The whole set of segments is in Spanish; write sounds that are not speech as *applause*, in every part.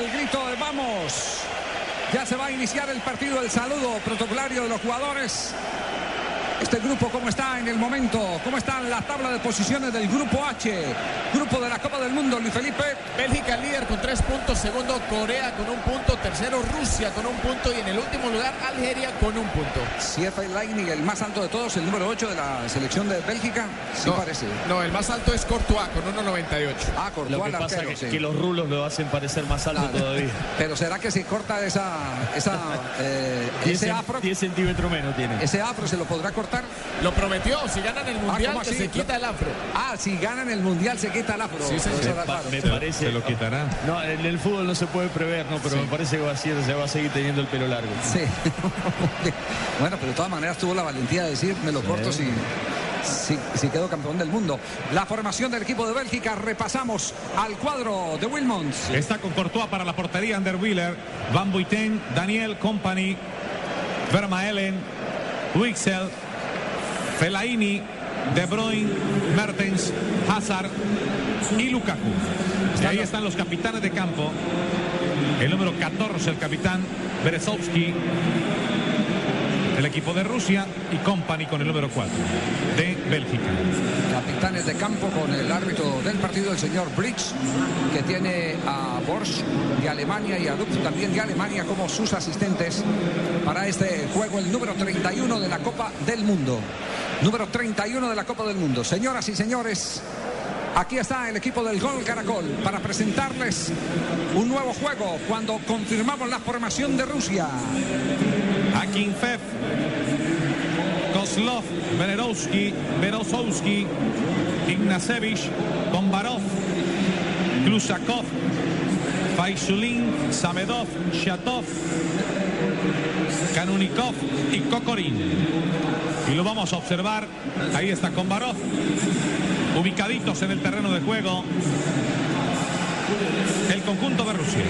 El grito de vamos. Ya se va a iniciar el partido, el saludo protocolario de los jugadores. Este grupo, ¿cómo está en el momento? ¿Cómo está en la tabla de posiciones del grupo H? Grupo de la Copa del Mundo, Luis Felipe. Bélgica líder con tres puntos, segundo Corea con un punto, tercero Rusia con un punto y en el último lugar Algeria con un punto. CFA Lightning, el más alto de todos, el número 8 de la selección de Bélgica. Sí no, parece. No, el más alto es Courtois con 1.98. Ah, Courtois, Lo que pasa arquero, es sí. que, los rulos lo hacen parecer más alto Claro. todavía. *laughs* Pero será que si corta esa, esa *laughs* eh, 10, ese afro, 10 centímetros menos tiene. ese afro se lo podrá cortar? Lo prometió, si ganan el mundial ¿cómo que así? se quita el afro. Ah, si ganan el mundial se quita el afro. Sí, Me, parece. Se lo quitará. No, en el fútbol no se puede prever, no, pero me parece que va a, ser- se va a seguir teniendo el pelo largo. Sí. *laughs* bueno, pero de todas maneras tuvo la valentía de decir, me lo corto si, si, si quedo campeón del mundo. La formación del equipo de Bélgica, repasamos al cuadro de Wilmons. Está con Courtois para la portería, Anderwiller, Van Buiten, Daniel Company, Vermaelen, Wixel, Fellaini, De Bruyne, Mertens, Hazard y Lukaku. Ahí están los capitanes de campo. El número 14, el capitán Berezovsky, el equipo de Rusia y Company con el número 4 de Bélgica. Capitanes de campo con el árbitro del partido, el señor Briggs, que tiene a Borsch de Alemania y a Duff también de Alemania como sus asistentes para este juego, el número 31 de la Copa del Mundo. Número 31 de la Copa del Mundo. Señoras y señores, aquí está el equipo del Gol Caracol para presentarles un nuevo juego cuando confirmamos la formación de Rusia. Akinfev, Kozlov, Venerovsky, Berosowski, Ignacevich, Bombarov, Klusakov, Faishulin, Samedov, Shatov, Kanunikov y Kokorin. Y lo vamos a observar. Ahí está Kombarov, ubicaditos en el terreno de juego. El conjunto de Rusia.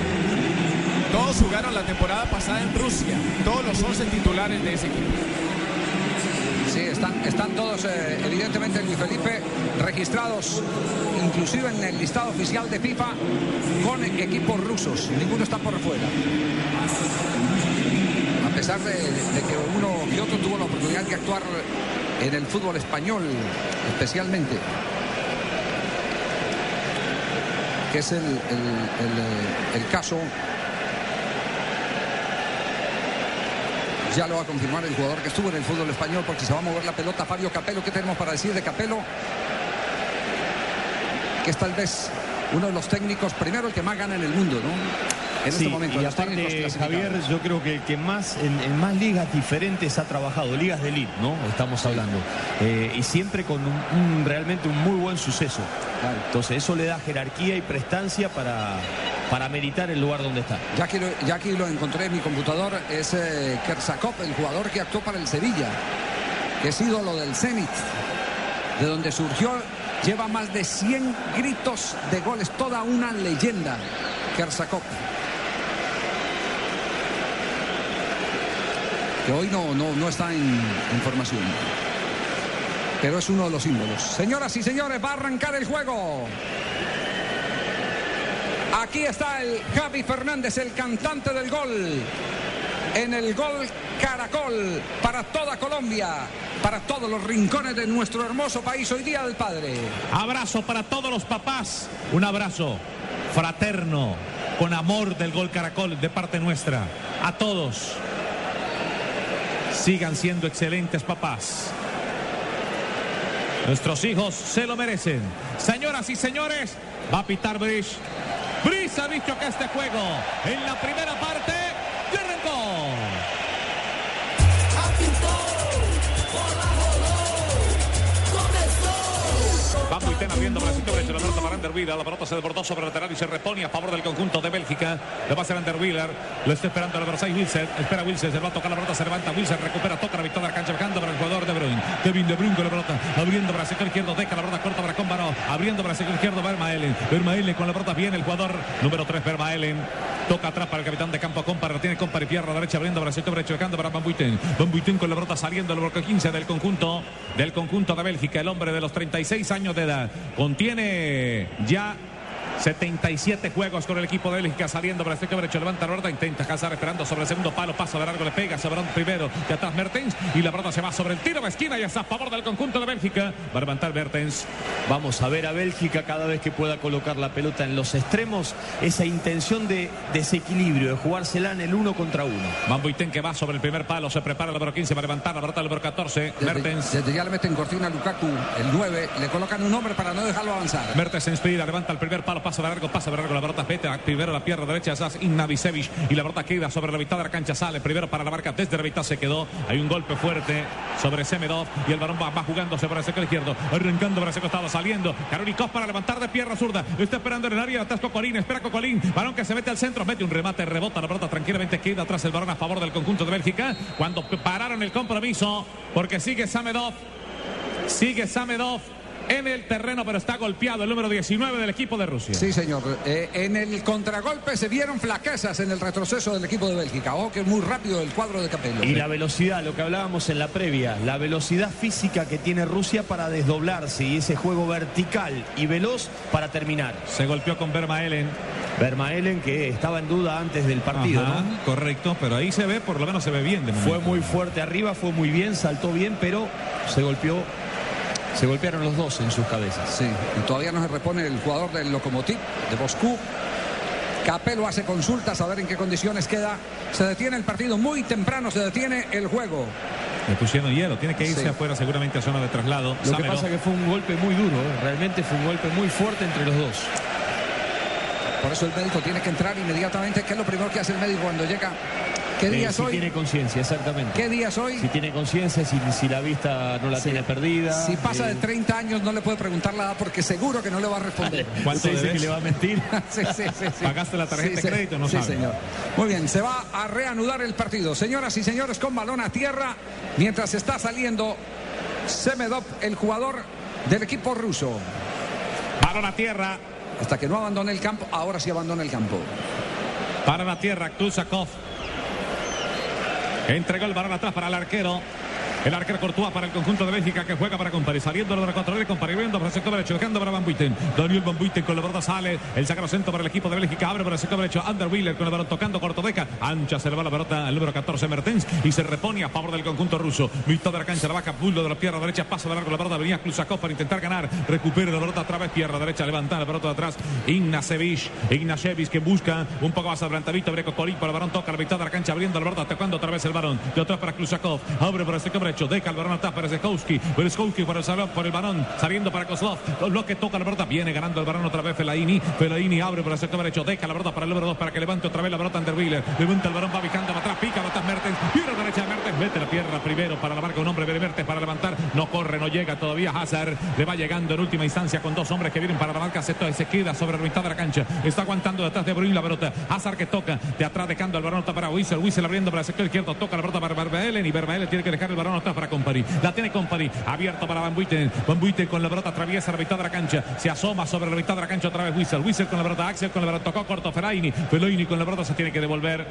Todos jugaron la temporada pasada en Rusia. Todos los 11 titulares de ese equipo. Sí, están, están todos, eh, evidentemente, Luis Felipe, registrados, inclusive en el listado oficial de FIFA, con equipos rusos. Ninguno está por fuera. A pesar de, de que uno de actuar en el fútbol español, especialmente. Que es el, eh, el caso Ya lo va a confirmar el jugador que estuvo en el fútbol español porque se va a mover la pelota. Fabio Capello, ¿qué tenemos para decir de Capello? Que es tal vez uno de los técnicos, primero el que más gana en el mundo, ¿no? En Sí, este momento, y aparte. Javier, yo creo que el que más en, en más ligas diferentes ha trabajado, ligas de elite, ¿no? Estamos hablando. Eh, y siempre con un, un- realmente un muy buen suceso. Claro. Entonces eso le da jerarquía y prestancia para, para meritar el lugar donde está. Ya aquí, lo, ya aquí lo encontré en mi computador, es eh, Kersakov, el jugador que actuó para el Sevilla, que es ídolo del Zenit, de donde surgió, lleva más de 100 gritos de goles, toda una leyenda, Kersakov. Hoy no, no, no está en, en formación. Pero es uno de los símbolos. Señoras y señores, va a arrancar el juego. Aquí está el Javi Fernández, el cantante del gol. En el gol Caracol para toda Colombia, para todos los rincones de nuestro hermoso país. Hoy Día del Padre. Abrazo para todos los papás. Un abrazo fraterno, con amor del gol Caracol de parte nuestra. A todos. Sigan siendo excelentes papás. Nuestros hijos se lo merecen. Señoras y señores, va a pitar Brish. Brish ha dicho que este juego en la primera parte ya arrancó. Van Buiten abriendo para el sector derecho, la pelota para Anderwiller, la pelota se desbordó sobre el lateral y se repone a favor del conjunto de Bélgica. Le va a hacer Anderwiller, lo está esperando el Versailles Wilson, espera Wilson, se va a tocar la pelota, se levanta Wilson, recupera, toca la victoria de la cancha, bajando para el jugador de Bruyne. Kevin De Bruyne con la pelota, abriendo para el sector izquierdo, deja la pelota corta para Combaro, abriendo para el sector izquierdo, Vermaelen. Vermaelen con la pelota viene el jugador número 3, Vermaelen. Toca atrás para el capitán de campo Compar, tiene Compar y pierna derecha abriendo para sector derecho, dejando para Van Buiten. Van Buiten con la pelota saliendo el bloque 15 del conjunto del conjunto de Bélgica, el hombre de los 36 años de edad. Contiene ya 77 juegos con el equipo de Bélgica saliendo para el sector derecho. Levanta la pelota, intenta cazar esperando sobre el segundo palo. Paso de largo, le pega. Se primero de atrás Mertens. Y la pelota se va sobre el tiro de esquina y está a favor del conjunto de Bélgica. Va a levantar Mertens. Vamos a ver a Bélgica cada vez que pueda colocar la pelota en los extremos. Esa intención de desequilibrio, de jugársela en el uno contra uno. Van Buiten que va sobre el primer palo. Se prepara el número 15 para levantar la pelota del número 14. Mertens. Desde ya le meten cortina a Lukaku, el 9. Le colocan un hombre para no dejarlo avanzar. Mertens inspira, levanta el primer palo, pasa de largo, pasa de largo, la pelota vete primero la pierna derecha, es Ignavisevich y la pelota queda sobre la mitad de la cancha, sale primero para la marca, desde la mitad se quedó, hay un golpe fuerte sobre Semedov y el balón va, va jugándose para el sector izquierdo, arrancando para ese costado, saliendo, Karolikov para levantar de pierna zurda, está esperando en el área, atrás Cocolín, espera Cocolín, balón que se mete al centro, mete un remate, rebota la pelota tranquilamente, queda atrás el balón a favor del conjunto de Bélgica, cuando pararon el compromiso, porque sigue Samedov, sigue Samedov, en el terreno, pero está golpeado el número 19 del equipo de Rusia. Sí, señor. Eh, en el contragolpe se vieron flaquezas en el retroceso del equipo de Bélgica. Ojo que es muy rápido el cuadro de Capello. Y la velocidad, lo que hablábamos en la previa, la velocidad física que tiene Rusia para desdoblarse y ese juego vertical y veloz para terminar. Se golpeó con Vermaelen. Vermaelen que estaba en duda antes del partido, Ajá, Correcto, pero ahí se ve, por lo menos se ve bien. De fue muy fuerte arriba, fue muy bien, saltó bien, pero se golpeó se golpearon los dos en sus cabezas. Sí, y todavía no se repone el jugador del Lokomotiv de Moscú. Capello hace consultas a ver en qué condiciones queda. Se detiene el partido muy temprano, se detiene el juego. Le pusieron hielo, tiene que irse sí. afuera seguramente a zona de traslado. Lo Sámelo. que pasa es que fue un golpe muy duro, ¿eh? realmente fue un golpe muy fuerte entre los dos. Por eso el médico tiene que entrar inmediatamente, que es lo primero que hace el médico cuando llega ¿Qué día eh, si hoy? tiene conciencia, exactamente. ¿Qué día hoy? Si tiene conciencia, si, si, la vista no la sí. tiene perdida. Si pasa eh... de 30 años no le puede preguntar la edad porque seguro que no le va a responder. *laughs* ¿Cuánto dice que le va a mentir? *laughs* sí, sí, sí, ¿Pagaste la tarjeta de crédito? No sí, sabe. señor. Muy bien, se va a reanudar el partido. Señoras y señores, con balón a tierra, mientras está saliendo Semedov, el jugador del equipo ruso. Balón a tierra. Hasta que no abandone el campo, ahora sí abandona el campo. Para la tierra, Klusakov. Entregó el balón atrás para el arquero. El arquero Courtois para el conjunto de Bélgica que juega para Compari. Saliendo de la control Compari viendo para el sector derecho. Dejando para Van Buiten. Daniel Van Buiten con la verdad sale. El sacro centro para el equipo de Bélgica. Abre para el sector derecho. Ander Wheeler con el balón tocando Cortodeca. Ancha se le va la pelota al número 14 Mertens. Y se repone a favor del conjunto ruso. Mitad de la cancha. La vaca Bullo de la pierna derecha. Pasa de largo la pelota. Venía Klusakov para intentar ganar. Recupera la pelota otra vez. Pierna derecha. Levanta la pelota de atrás. Ignacevich. Ignacevich que busca un poco más adelantadito. Breco Colín para el balón. Toca la mitad de la cancha. Abriendo la pelota. Tocando otra vez el balón. De atrás para Klusakov. Abre para el sector derecho. Deja el balón atrás para Zekowski. Bereskowski por el salón, por el balón, saliendo para Kozlov. Lo que toca la pelota, viene ganando el balón otra vez Felaini. Felaini abre por el sector derecho, deja la pelota para el número 2 para que levante otra vez la pelota Anderwiller. Levanta el balón, va picando atrás, pica, atrás Mertens. Pierna derecha mete la pierna primero para la marca un hombre de Mertens para levantar. No corre, no llega todavía Hazard. Le va llegando en última instancia con dos hombres que vienen para la marca. Se, queda sobre la mitad de la cancha. Está aguantando detrás de Bruin la pelota. Hazard que toca de atrás, dejando el balón para Wissel. Wissel abriendo para el sector izquierdo. Toca la pelota para Vermaelen y Vermaelen tiene que dejar el balón atrás para Company. La tiene Company. Abierto para Van Buiten. Van Buiten con la pelota atraviesa la mitad de la cancha. Se asoma sobre la mitad de la cancha otra vez Wissel. Wissel con la pelota. Axel con la pelota. Tocó corto Fellaini. Fellaini con la pelota se tiene que devolver.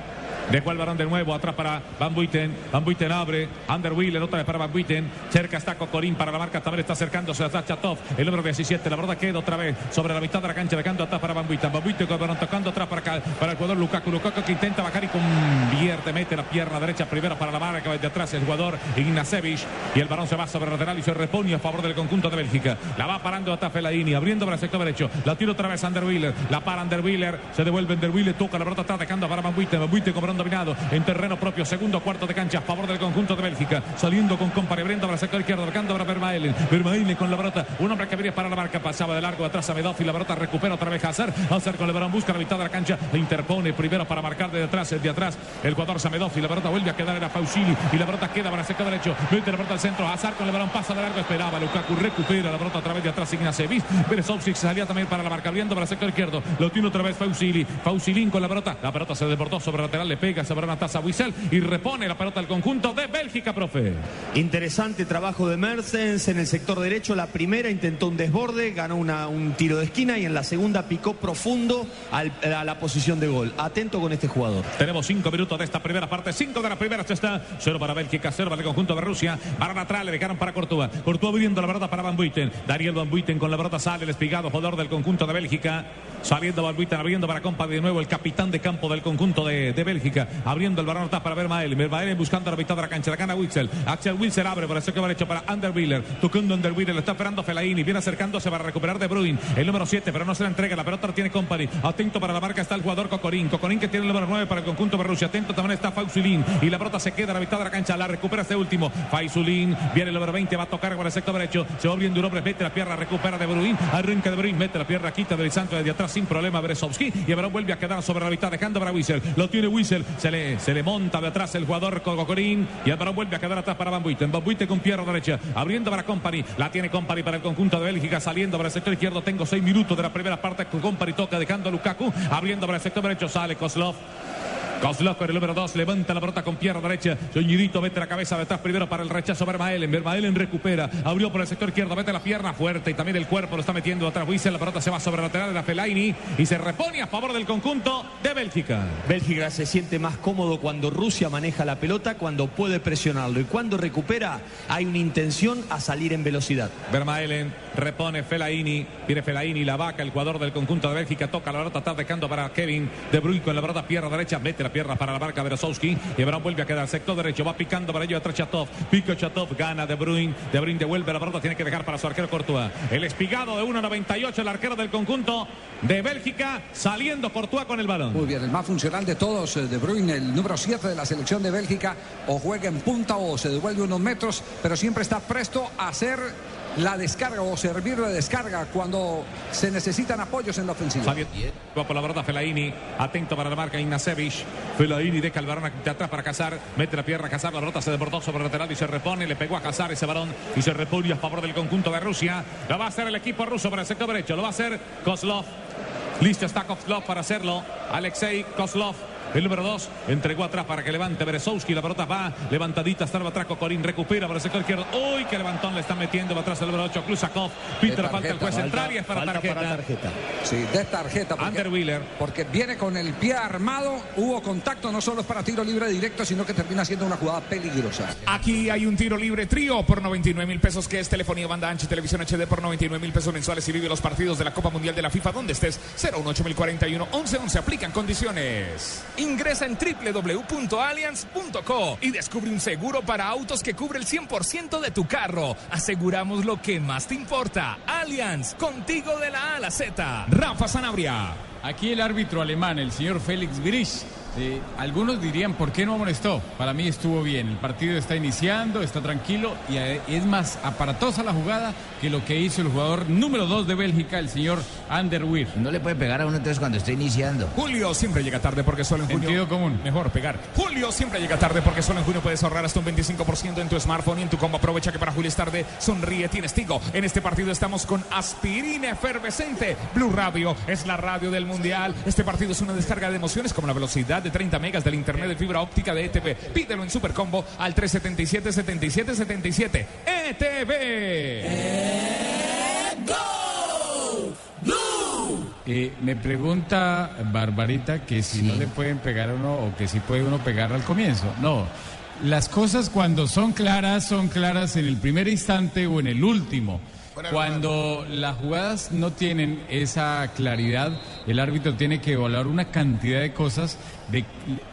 Dejó el balón de nuevo atrás para Van Buiten. Van Buiten abre. Ander Wheeler otra vez para Van Buiten. Cerca está Cocorín para la marca. También está acercándose a Zachatov. El número 17. La pelota queda otra vez sobre la mitad de la cancha. Dejando atrás para Van Buiten. Van balón tocando atrás para, acá, para el jugador Lukaku. Lukaku que intenta bajar y convierte. Mete la pierna derecha primero para la marca. De atrás el jugador Ignacevich. Y el balón se va sobre el lateral y se repone a favor del conjunto de Bélgica. La va parando hasta Fellaini. Abriendo para el sector derecho. La tira otra vez Ander Wheeler. La para Ander Wheeler. Se devuelve Ander Wheeler. Toca la pelota. Está dejando para Van Buiten. Van con balón dominado en terreno propio. Segundo cuarto de cancha a favor del conjunto de Bélgica. Saliendo con compare Brenda para el sector izquierdo, marcando para Vermaelen. Vermaelen con la pelota. Un hombre que venía para la marca. Pasaba de largo atrás a Medoff y la pelota recupera otra vez Hazard. Hazard con el balón busca la mitad de la cancha. Le interpone primero para marcar de atrás, de atrás. El jugador Samedov y la pelota vuelve a quedar en la Fausili. Y la pelota queda para el sector derecho. Mete la pelota al centro. Hazard con el balón pasa de largo. Esperaba. Lukaku recupera la pelota a través de atrás. Ignacevic. Beresovcic salía también para la marca. Abriendo para el sector izquierdo. Lo tiene otra vez Fausili. Fausilín con la pelota. La pelota se desbordó sobre lateral. Le pega sobre una taza Wiesel. Y repone la pelota al conjunto de Bélgica, profe. Interesante trabajo de Mertens en el sector derecho. La primera intentó un desborde, ganó una- un tiro de esquina y en la segunda picó profundo al- a la posición de gol. Atento con este jugador. Tenemos cinco minutos de esta primera parte. Cinco de la primera. Está. Cero para Bélgica, cero para el conjunto de Rusia. Para atrás le dejaron para Courtois. Courtois abriendo la pelota para Van Buiten. Daniel Van Buiten con la pelota sale el espigado jugador del conjunto de Bélgica. Saliendo Van Buiten, abriendo para Compa de nuevo el capitán de campo del conjunto de, de Bélgica. Abriendo el balón atrás para Vermaelen. Vermaelen buscando la mitad de la cancha. La gana Witzel. Axel Witzel abre por el sector derecho para Underwiller. Tocando Underwiller. Lo está esperando Fellaini. Viene acercándose para recuperar De Bruyne. El número 7, pero no se la entrega. La pelota la tiene Company. Atento para la marca está el jugador Cocorín. Cocorín que tiene el número 9 para el conjunto Rusia. Atento también está Fausulín. Y la pelota se queda a la mitad de la cancha. La recupera este último. Fausulín. Viene el número 20. Va a tocar por el sector derecho. Se va abriendo un hombre. Mete la pierna. Recupera De Bruyne. Arranca De Bruyne. Mete la pierna. Quita de Santo desde atrás sin problema. Beresovsky. Y balón vuelve a quedar sobre la mitad. Dejando para Wissel. Lo tiene Wissel. Se le, se le monta de atrás el jugador Cocorín. Y el balón vuelve a quedar atrás para Van Buiten. Van Buiten con pierna derecha. Abriendo para Company. La tiene Company para el conjunto de Bélgica. Saliendo para el sector izquierdo. Tengo seis minutos de la primera parte. Company toca dejando a Lukaku. Abriendo para el sector derecho. Sale Kozlov. Kozlov con el número 2, levanta la pelota con pierna derecha. Soñidito mete la cabeza detrás primero para el rechazo Vermaelen. Vermaelen recupera, abrió por el sector izquierdo, mete la pierna fuerte y también el cuerpo lo está metiendo atrás. Wiesel, la pelota se va sobre el lateral de la Fellaini y se repone a favor del conjunto de Bélgica. Bélgica se siente más cómodo cuando Rusia maneja la pelota, cuando puede presionarlo y cuando recupera hay una intención a salir en velocidad. Vermaelen repone Fellaini, viene Fellaini, la vaca, el jugador del conjunto de Bélgica, toca la pelota, está dejando para Kevin De Bruyne con la pelota pierna derecha, mete la pierna para la marca Berezowski y ahora vuelve a quedar sector derecho, va picando para ello atrás Chatov, pica Chatov, gana De Bruyne, De Bruyne devuelve la pelota, tiene que dejar para su arquero Courtois. El espigado de 1.98, el arquero del conjunto de Bélgica, saliendo Courtois con el balón. Muy bien, el más funcional de todos, eh, De Bruyne, el número 7 de la selección de Bélgica, o juega en punta o se devuelve unos metros, pero siempre está presto a hacer la descarga o servir de descarga cuando se necesitan apoyos en la ofensiva. Saliendo va por la verdad Fellaini, atento para la marca Ignacevic. Fellaini deja el balón de atrás para Cazar, mete la pierna a Cazar, la pelota se desbordó sobre el lateral y se repone, le pegó a Cazar ese balón y se repone a favor del conjunto de Rusia. Lo va a hacer el equipo ruso para el sector derecho, lo va a hacer Kozlov. Listo está Kozlov para hacerlo. Alexei Kozlov. El número 2 entregó atrás para que levante Berezowski. La pelota va levantadita. Está atrás Corín. Recupera por el sector izquierdo. Uy, qué levantón le está metiendo para atrás el número 8. Klusakov. Pita la falta el juez central y es para tarjeta. para tarjeta. Sí, de tarjeta. Porque, Underwiller. porque viene con el pie armado, hubo contacto, no solo es para tiro libre directo, sino que termina siendo una jugada peligrosa. Aquí hay un tiro libre trío por 99 mil pesos, que es telefonía banda ancha y televisión HD por 99 mil pesos mensuales y vive los partidos de la Copa Mundial de la FIFA donde estés. 018041 1111 aplican condiciones. Ingresa en www.allianz.co y descubre un seguro para autos que cubre el 100% de tu carro. Aseguramos lo que más te importa. Allianz, contigo de la A a la Z. Rafa Sanabria. Aquí el árbitro alemán, el señor Félix Gris. Eh, algunos dirían, ¿por qué no amonestó? Para mí estuvo bien. El partido está iniciando, está tranquilo y eh, es más aparatosa la jugada que lo que hizo el jugador número 2 de Bélgica, el señor Anderweir. No le puede pegar a uno entonces cuando está iniciando. Julio siempre llega tarde porque solo en junio. Sentido común. Mejor pegar. Julio siempre llega tarde porque solo en junio puedes ahorrar hasta un 25% en tu smartphone y en tu combo. Aprovecha que para Julio es tarde. Sonríe, tienes Tigo. En este partido estamos con aspirina efervescente. Blue Radio es la radio del mundial. Este partido es una descarga de emociones como la velocidad de 30 megas del internet de fibra óptica de ETV. Pídelo en Supercombo al 377 77 77. ETV. Eh, me pregunta Barbarita que si no le pueden pegar a uno o que si puede uno pegar al comienzo. No, las cosas cuando son claras, son claras en el primer instante o en el último. Cuando las jugadas no tienen esa claridad, el árbitro tiene que evaluar una cantidad de cosas de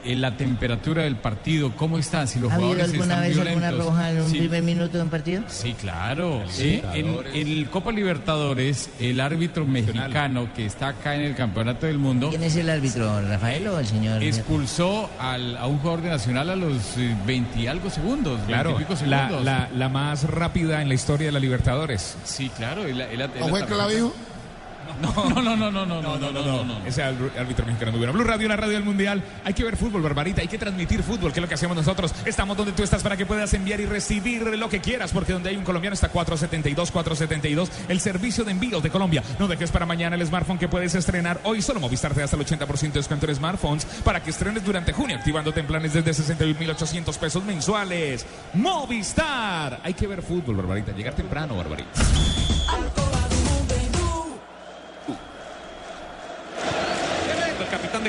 eh, la temperatura del partido, cómo están, si los ¿Ha habido jugadores alguna están vez alguna violentos. roja en un Sí. primer minuto de un partido? Sí, claro. Sí, en, en el Copa Libertadores, el árbitro mexicano que está acá en el Campeonato del Mundo ¿Quién es el árbitro, Rafael o el señor? expulsó al- a un jugador de Nacional a los eh, 20 y algo segundos, 20 Claro, y pico la, segundos. la- la más rápida en la historia de la Libertadores. Sí, claro. él- él- él- ¿No fue él- Clavijo? No, no, no, no, no, no, no, no, no, no. Ese árbitro mexicano muy bueno. Blue Radio, la radio del mundial. Hay que ver fútbol, Barbarita. Hay que transmitir fútbol, que es lo que hacemos nosotros. Estamos donde tú estás para que puedas enviar y recibir lo que quieras, porque donde hay un colombiano está 472, 472. El servicio de envíos de Colombia. No dejes para mañana el smartphone que puedes estrenar hoy. Solo Movistar te da hasta el 80% de descuento en smartphones para que estrenes durante junio, activándote en planes desde 61.800 pesos mensuales. Movistar. Hay que ver fútbol, Barbarita. Llegar temprano, Barbarita.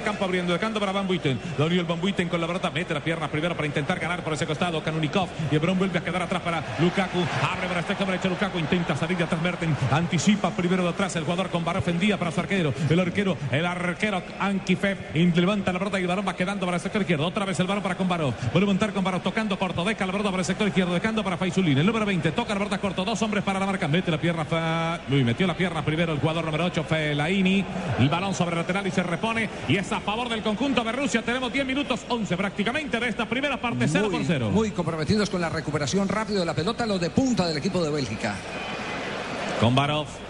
Campo abriendo de canto para Van Buiten. Daniel Van Buiten con la pelota mete la pierna primero para intentar ganar por ese costado. Kanunikov y Ebron vuelve a quedar atrás para Lukaku. Abre para este derecha Lukaku. Intenta salir de atrás Merten. Anticipa primero de atrás el jugador con Baró Fendía para su arquero. El arquero, el arquero Ankifev levanta la pelota y el balón va quedando para el sector izquierdo. Otra vez el balón para con Baró. Vuelve a montar con Baró tocando corto. Deca la pelota para el sector izquierdo. Dejando para Faisulín. El número 20 toca la pelota corto. Dos hombres para la marca. Mete la pierna. Fa... Luis metió la pierna primero el jugador número 8 Felaini. El balón sobre el lateral y se repone. Y es a favor del conjunto de Rusia. Tenemos 10 minutos 11 prácticamente de esta primera parte 0 por 0. Muy comprometidos con la recuperación rápido de la pelota, los de punta del equipo de Bélgica. Con Barov.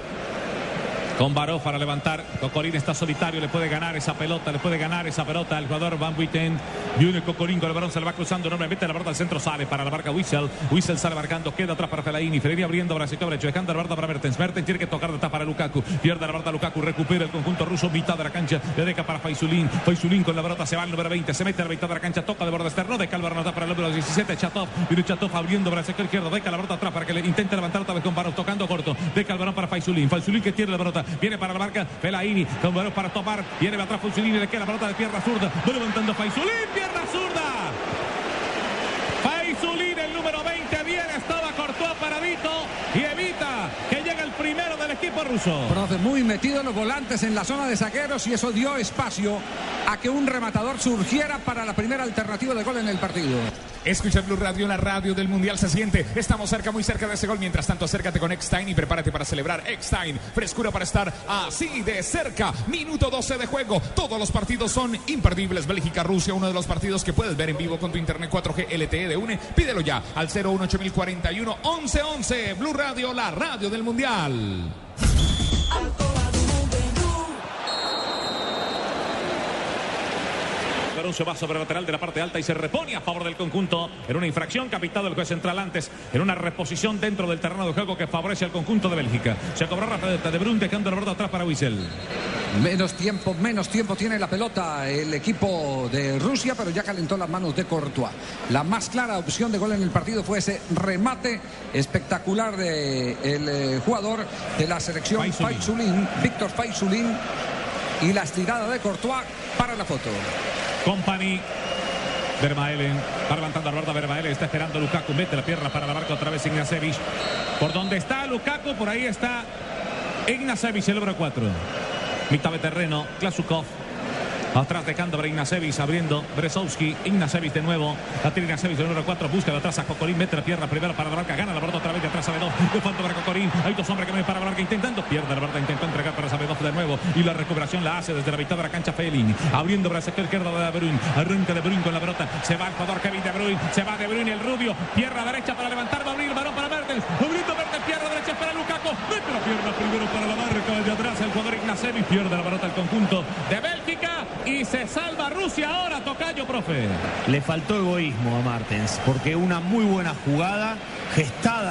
Con Barov para levantar. Cocorín está solitario, le puede ganar esa pelota, le puede ganar esa pelota al jugador Van Buiten. Junior Cocorín con el balón se le va cruzando enormemente la pelota al centro, sale para la marca Wissel. Wissel sale marcando, queda atrás para Fellaini. Fellaini abriendo el sector derecho, dejando la pelota para Mertens. Mertens tiene que tocar de atrás para Lukaku. Pierde la pelota Lukaku, recupera el conjunto ruso, mitad de la cancha. Le deja para Faisulín. Faisulín con la pelota se va al número 20, se mete a la mitad de la cancha, toca de borde externo, deja el balón para el número 17, Chatov. Viene Chatov abriendo para el sector izquierdo, deja la pelota atrás para que le intente levantar otra vez con Barov, tocando corto. Deja el balón para Faisulín. Faisulín que tiene la pelota, viene para la marca Fellaini, con balón para tomar, viene atrás y le queda la pelota de pierna zurda. Va levantando Faisulín, pierna zurda. Faisulín, el número 20, bien, estaba Courtois paradito y evita que el primero del equipo ruso. Profe, muy metido los volantes en la zona de saqueros y eso dio espacio a que un rematador surgiera para la primera alternativa de gol en el partido. Escucha Blue Radio, la radio del Mundial se siente. Estamos cerca, muy cerca de ese gol. Mientras tanto, acércate con Eckstein y prepárate para celebrar Eckstein. Frescura para estar así de cerca. Minuto 12 de juego. Todos los partidos son imperdibles. Bélgica-Rusia, uno de los partidos que puedes ver en vivo con tu internet 4G LTE de UNE. Pídelo ya al 018041 1111. Blue Radio, la radio del Mundial final. Balón se va sobre el lateral de la parte alta y se repone a favor del conjunto en una infracción capitado el juez central antes en una reposición dentro del terreno de juego que favorece al conjunto de Bélgica. Se cobró pelota de Brun dejando la pelota atrás para Wiesel. Menos tiempo, menos tiempo tiene la pelota el equipo de Rusia, pero ya calentó las manos de Courtois. La más clara opción de gol en el partido fue ese remate espectacular del de jugador de la selección Faisulín, Víctor Faisulín, y la estirada de Courtois para la foto. Company. Vermaelen va levantando a la Vermaelen está esperando Lukaku mete la pierna para la marca otra vez Ignacevich por donde está Lukaku por ahí está Ignacevich el número 4 mitad de terreno Klasukov Atrás dejando para Ignacevich, abriendo. Bresowski, Ignacevich de nuevo, la tiene Ignacevich, el número 4, busca de atrás a Cocorín, mete la pierna primero para la barca, gana la verdad otra vez de atrás a Bedov, de falta para Cocorín, hay dos hombres que ven para la barca intentando, pierde la verdad, intentó entregar para Sabedov de nuevo, y la recuperación la hace desde la mitad de la cancha Felin, abriendo para el sector izquierdo de De Bruyne, arranca De Bruyne con la pelota, se va el jugador Kevin De Bruyne, se va De Bruyne el rubio, pierna derecha para levantar, va a abrir el balón para Mertens, abriendo Mertens, pierna derecha para Lukaku, mete la pierna primero para la marca de atrás, el jugador Ignacevich pierde la pelota al conjunto de Bélgica y se ahora, Tocayo, profe. Le faltó egoísmo a Martens, porque una muy buena jugada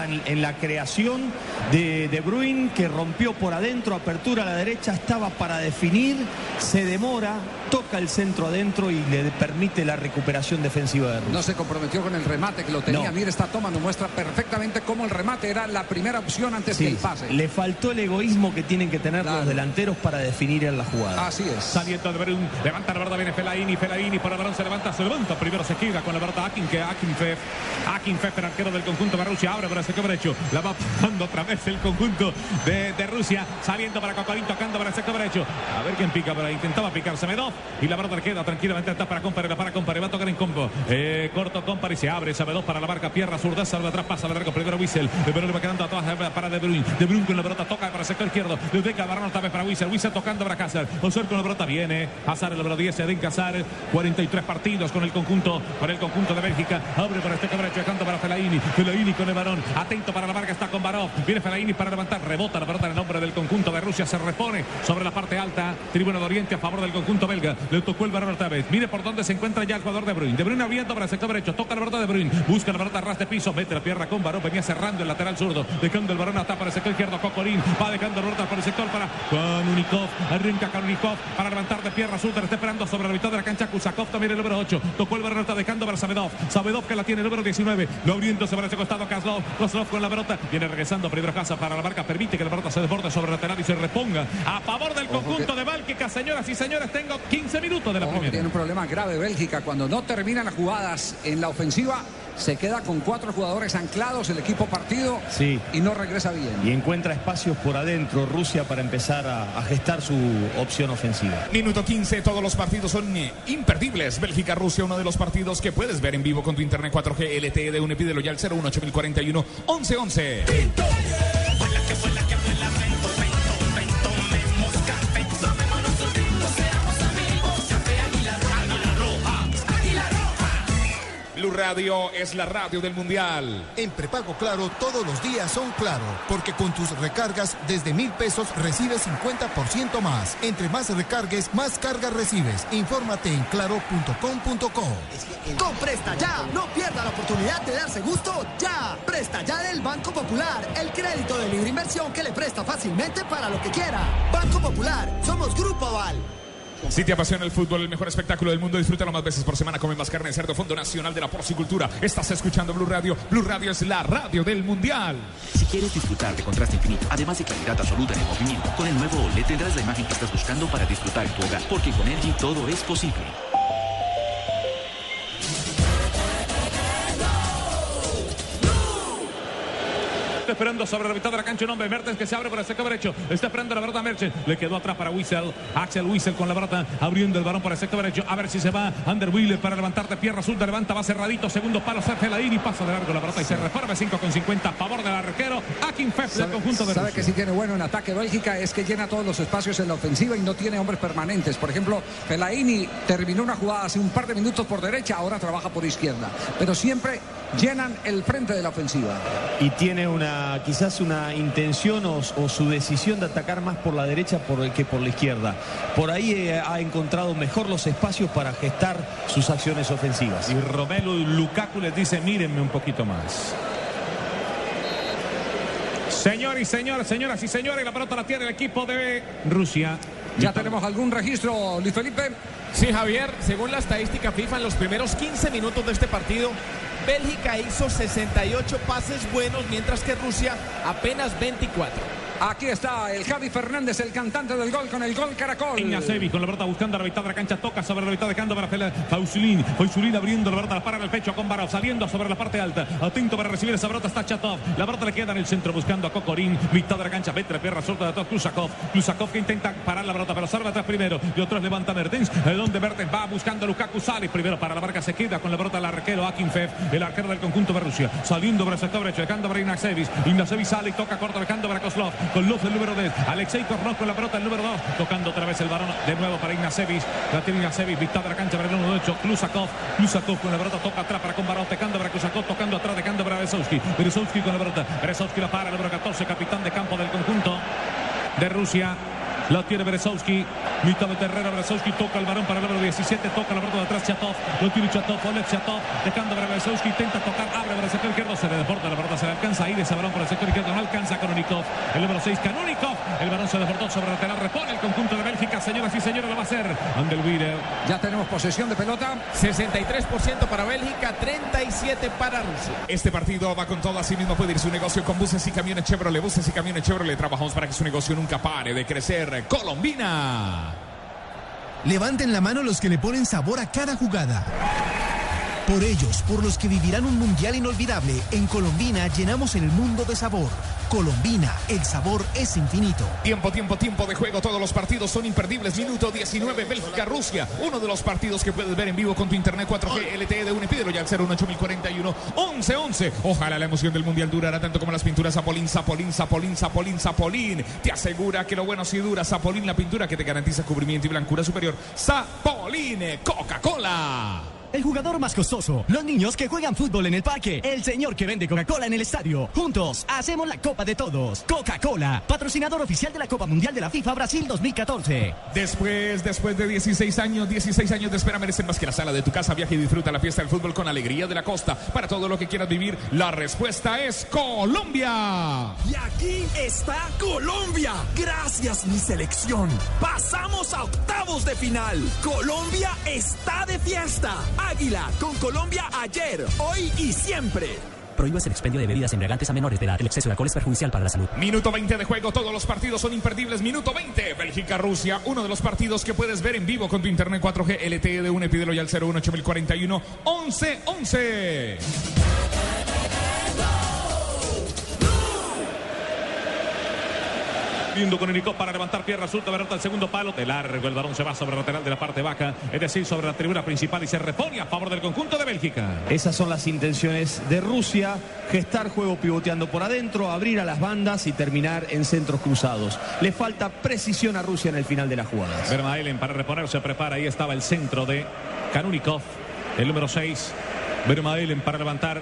en, la creación de De Bruyne, que rompió por adentro, apertura a la derecha, estaba para definir, se demora, toca el centro adentro y le permite la recuperación defensiva de Rusia. No se comprometió con el remate que lo tenía. No. Mire, esta toma nos muestra perfectamente cómo el remate era la primera opción antes que Sí, el pase. le faltó el egoísmo que tienen que tener los delanteros para definir en la jugada. Así es. Saliendo de Bruyne, levanta la verdad, viene Felaini, Felaini para el balón se levanta, se levanta, primero se queda con la pelota Akin, que Akinfev, Akinfev, el arquero del conjunto de Rusia, abre para sector derecho, la va pasando otra vez el conjunto de, de Rusia, saliendo para Cocorín, tocando para el sector derecho, a ver quién pica, pero intentaba picar Semedov, y la pelota queda tranquilamente, está para Compare, para Compare, va a tocar en combo, eh, corto Compare, se abre Semedov para la marca, pierna zurda, salva atrás, pasa largo, primero Wissel, pero le va quedando atrás para De Bruyne, De Bruyne con la pelota, toca para el sector izquierdo, le deja Barrón otra vez para Wissel, Wissel tocando para Cáceres, Osor con la pelota, viene, Hazard el número 10, Edén Casar, 43 partidos con el conjunto, para el conjunto de Bélgica, abre para este derecho, dejando para Felaini, Felaini con el varón, atento para la marca, está con Barov, viene Felaini para levantar, rebota la pelota en el nombre del conjunto de Rusia, se repone sobre la parte alta, tribuna de Oriente a favor del conjunto belga, le tocó el varón otra vez, mire por dónde se encuentra ya el jugador de Bruyne, de Bruyne abriendo para el sector derecho, toca la pelota de Bruyne, busca la pelota ras de piso, mete la pierna con Barov, venía cerrando el lateral zurdo, dejando el varón hasta para el sector izquierdo, Cocorín, va dejando la pelota para el sector para con Unikov, arranca con Unikov para levantar de pierna sur, está esperando sobre la mitad de la cancha, Kusakov también el número 8, tocó el varón, está dejando para Sabedov, Sabedov que la tiene el número 19, lo abriéndose para ese costado, Kaslov, Kozlov con la pelota, viene regresando primero casa para la marca, permite que la pelota se desborde sobre el lateral y se reponga a favor del conjunto de Báltica, señoras y señores, tengo 15 minutos de la Ojo primera. tiene un problema grave Bélgica. Cuando no terminan las jugadas en la ofensiva, se queda con cuatro jugadores anclados el equipo partido Sí. y no regresa bien. Y encuentra espacios por adentro Rusia para empezar a, a gestar su opción ofensiva. Minuto 15, todos los partidos son eh, imperdibles. Bélgica-Rusia, uno de los partidos que puedes ver en vivo con tu internet 4G LTE de UNE. Pídelo ya al 01841 1111. Blue Radio es la radio del Mundial. En prepago Claro todos los días son Claro, porque con tus recargas desde mil pesos recibes 50% más. Entre más recargues, más cargas recibes. Infórmate en claro.com.co. Con Presta Ya, no pierda la oportunidad de darse gusto ya. Presta Ya del Banco Popular, el crédito de libre inversión que le presta fácilmente para lo que quiera. Banco Popular, somos Grupo Aval. Si te apasiona el fútbol, el mejor espectáculo del mundo, disfrútalo más veces por semana. Come más carne de cerdo, Fondo Nacional de la Porcicultura. Estás escuchando Blue Radio. Blue Radio es la radio del Mundial. Si quieres disfrutar de contraste infinito, además de claridad absoluta en el movimiento, con el nuevo OLED tendrás la imagen que estás buscando para disfrutar en tu hogar, porque con LG todo es posible. Está esperando sobre la mitad de la cancha un hombre, Mertens que se abre por el sector derecho. Está esperando la pelota Mertens. Le quedó atrás para Wissel. Axel Wissel con la pelota abriendo el balón por el sector derecho. A ver si se va Ander Wheeler para levantar de pierna azul. Levanta, va cerradito. Segundo palo, Sergio Laini. Pasa de largo la pelota y se reforma 5 con 50 a favor del arquero. Akin Fef del conjunto de sabe Rusia. que sí tiene bueno en ataque Bélgica es que llena todos los espacios en la ofensiva y no tiene hombres permanentes. Por ejemplo, Fellaini terminó una jugada hace un par de minutos por derecha, ahora trabaja por izquierda. Pero siempre llenan el frente de la ofensiva. Y tiene una quizás una intención o, o su decisión de atacar más por la derecha por el que por la izquierda. Por ahí eh, ha encontrado mejor los espacios para gestar sus acciones ofensivas. Y Romelu Lukaku les dice, mírenme un poquito más. Señor y señores, señoras y señores, la pelota la tiene el equipo de Rusia. ¿Ya tenemos algún registro, Luis Felipe? Sí, Javier, según la estadística FIFA, en los primeros 15 minutos de este partido, Bélgica hizo 68 pases buenos, mientras que Rusia apenas 24. Aquí está el Javi Fernández, el cantante del gol con el gol Caracol. Ignacevic con la pelota buscando a la mitad de la cancha, toca sobre la mitad de canto para Fausulín. Fausulín abriendo la pelota, para el pecho con Barov, saliendo sobre la parte alta. Atento para recibir esa pelota está Chatov. La pelota le queda en el centro buscando a Cocorín. Mitad de la cancha, Petra, pierna suelta de todo Klusakov. Klusakov que intenta parar la pelota, pero salva atrás primero. Y otros levanta Mertens. Donde Mertens va buscando a Lukaku. Sale primero para la marca, se queda con la pelota el arquero Akinfev, el arquero del conjunto de Rusia. Saliendo para el sector derecho, dejando para. Ignacevic sale y toca corto, dejando para Kozlov. Kozlov el número 10. Alexei Kornov con la pelota, el número 2. Tocando otra vez el balón de nuevo para Ignacevic. La tiene Ignacevic, mitad de la cancha para el número 8. Klusakov. Klusakov con la pelota, toca atrás para Combarov, tocando para Klusakov, tocando atrás, dejando para Beresowski. Beresowski con la pelota. Beresowski la para, el número 14, capitán de campo del conjunto de Rusia. La tiene Beresowski, mitad de terreno Beresowski, toca el varón para el número 17, toca la pelota de atrás Chatov, lo tiene Chatov, Oleg Chatov, dejando para Beresowski, intenta tocar, abre para el sector izquierdo, se le deporta, la pelota se le alcanza a ir ese balón por el sector izquierdo, no alcanza Kanonikov, el número 6 Kanonikov, el balón se deportó sobre el lateral, repone el conjunto de Bélgica, señoras y señores, lo va a hacer Andel Wiener. Ya tenemos posesión de pelota. 63% para Bélgica, 37% para Rusia. Este partido va con todo, así mismo puede ir su negocio con buses y camiones Chevrolet. Buses y camiones Chevrolet. Trabajamos para que su negocio nunca pare de crecer. Colombina. Levanten la mano los que le ponen sabor a cada jugada. Por ellos, por los que vivirán un mundial inolvidable, en Colombina llenamos el mundo de sabor. Colombina, el sabor es infinito. Tiempo, tiempo, tiempo de juego. Todos los partidos son imperdibles. Minuto 19, Bélgica, Rusia. Uno de los partidos que puedes ver en vivo con tu internet 4G LTE de UNE. Pídelo ya al 018 11 11. Ojalá la emoción del mundial durara tanto como las pinturas Zapolín, Zapolín, Zapolín, Zapolín, Zapolín. Te asegura que lo bueno sí dura. Zapolín, la pintura que te garantiza cubrimiento y blancura superior. Zapolín, Coca-Cola. El jugador más costoso, los niños que juegan fútbol en el parque, el señor que vende Coca-Cola en el estadio. Juntos hacemos la Copa de Todos. Coca-Cola, patrocinador oficial de la Copa Mundial de la FIFA Brasil 2014. Después, después de 16 años, 16 años de espera merecen más que la sala de tu casa. Viaja y disfruta la fiesta del fútbol con alegría de la costa. Para todo lo que quieras vivir, la respuesta es Colombia. Y aquí está Colombia. Gracias mi selección. Pasamos a octavos de final. Colombia está de fiesta. Águila con Colombia ayer, hoy y siempre. Prohíbas el expendio de bebidas embriagantes a menores de edad. El exceso de alcohol es perjudicial para la salud. Minuto 20 de juego, todos los partidos son imperdibles. Minuto 20, Bélgica-Rusia, uno de los partidos que puedes ver en vivo con tu internet 4G LTE de UNE. Pídelo ya al 01841 11 Lindo con Enicó para levantar pierna, resulta Berta el segundo palo. De largo, el balón se va sobre el lateral de la parte baja, es decir, sobre la tribuna principal y se repone a favor del conjunto de Bélgica. Esas son las intenciones de Rusia, gestar juego pivoteando por adentro, abrir a las bandas y terminar en centros cruzados. Le falta precisión a Rusia en el final de la jugada. Vermaelen para reponer se prepara, ahí estaba el centro de Kanunikov, el número 6. Vermaelen para levantar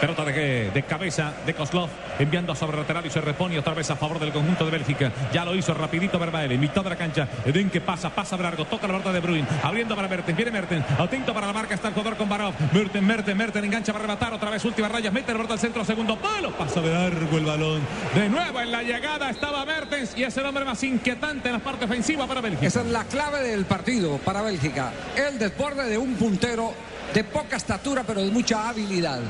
Pelota de, de, cabeza de Kozlov, enviando sobre lateral y se repone otra vez a favor del conjunto de Bélgica. Ya lo hizo rapidito Vermaelen, mitad de la cancha. Eden que pasa, pasa largo, toca la pelota de Bruin, abriendo para Mertens, viene Mertens, atento para la marca, está el jugador con Barov. Mertens, Mertens, Mertens, engancha para rematar otra vez, última raya, mete la pelota al centro, segundo palo, pasa de largo el balón. De nuevo en la llegada estaba Mertens y es el hombre más inquietante en la parte ofensiva para Bélgica. Esa es la clave del partido para Bélgica. El desborde de un puntero de poca estatura, pero de mucha habilidad.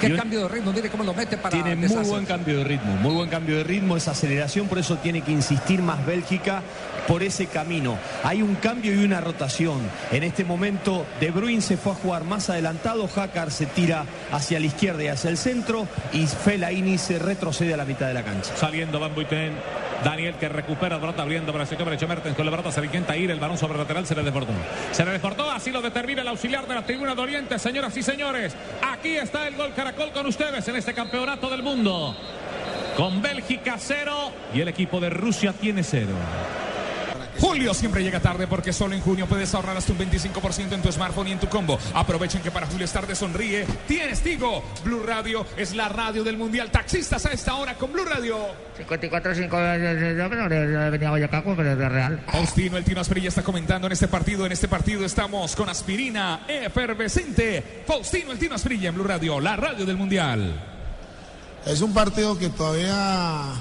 Qué cambio de ritmo, mire cómo lo mete para Tiene muy buen cambio de ritmo, muy buen cambio de ritmo, esa aceleración, por eso tiene que insistir más Bélgica por ese camino. Hay un cambio y una rotación. En este momento De Bruyne se fue a jugar más adelantado, Hackar se tira hacia la izquierda y hacia el centro y Fellaini se retrocede a la mitad de la cancha. Saliendo Van Buiten, Daniel que recupera brota abriendo para sector derecho Mertens con la brota se intenta ir el balón sobre lateral se le desbordó. Se le desbordó, así lo determina el auxiliar de la tribuna de Oriente, señoras y señores. Aquí está el gol Caracol con ustedes en este campeonato del mundo. Con Bélgica cero y el equipo de Rusia tiene cero. Julio siempre llega tarde porque solo en junio puedes ahorrar hasta un 25% en tu smartphone y en tu combo. Aprovechen que para Julio es tarde sonríe. Tienes Tigo. Blue Radio es la radio del mundial. Taxistas a esta hora con Blue Radio. 54 5 venía Boyacá, pero de real. Faustino, el Tino Asprilla está comentando en este partido. En este partido estamos con aspirina efervescente. Faustino, el Tino Asprilla en Blue Radio, la radio del mundial. Es un partido que todavía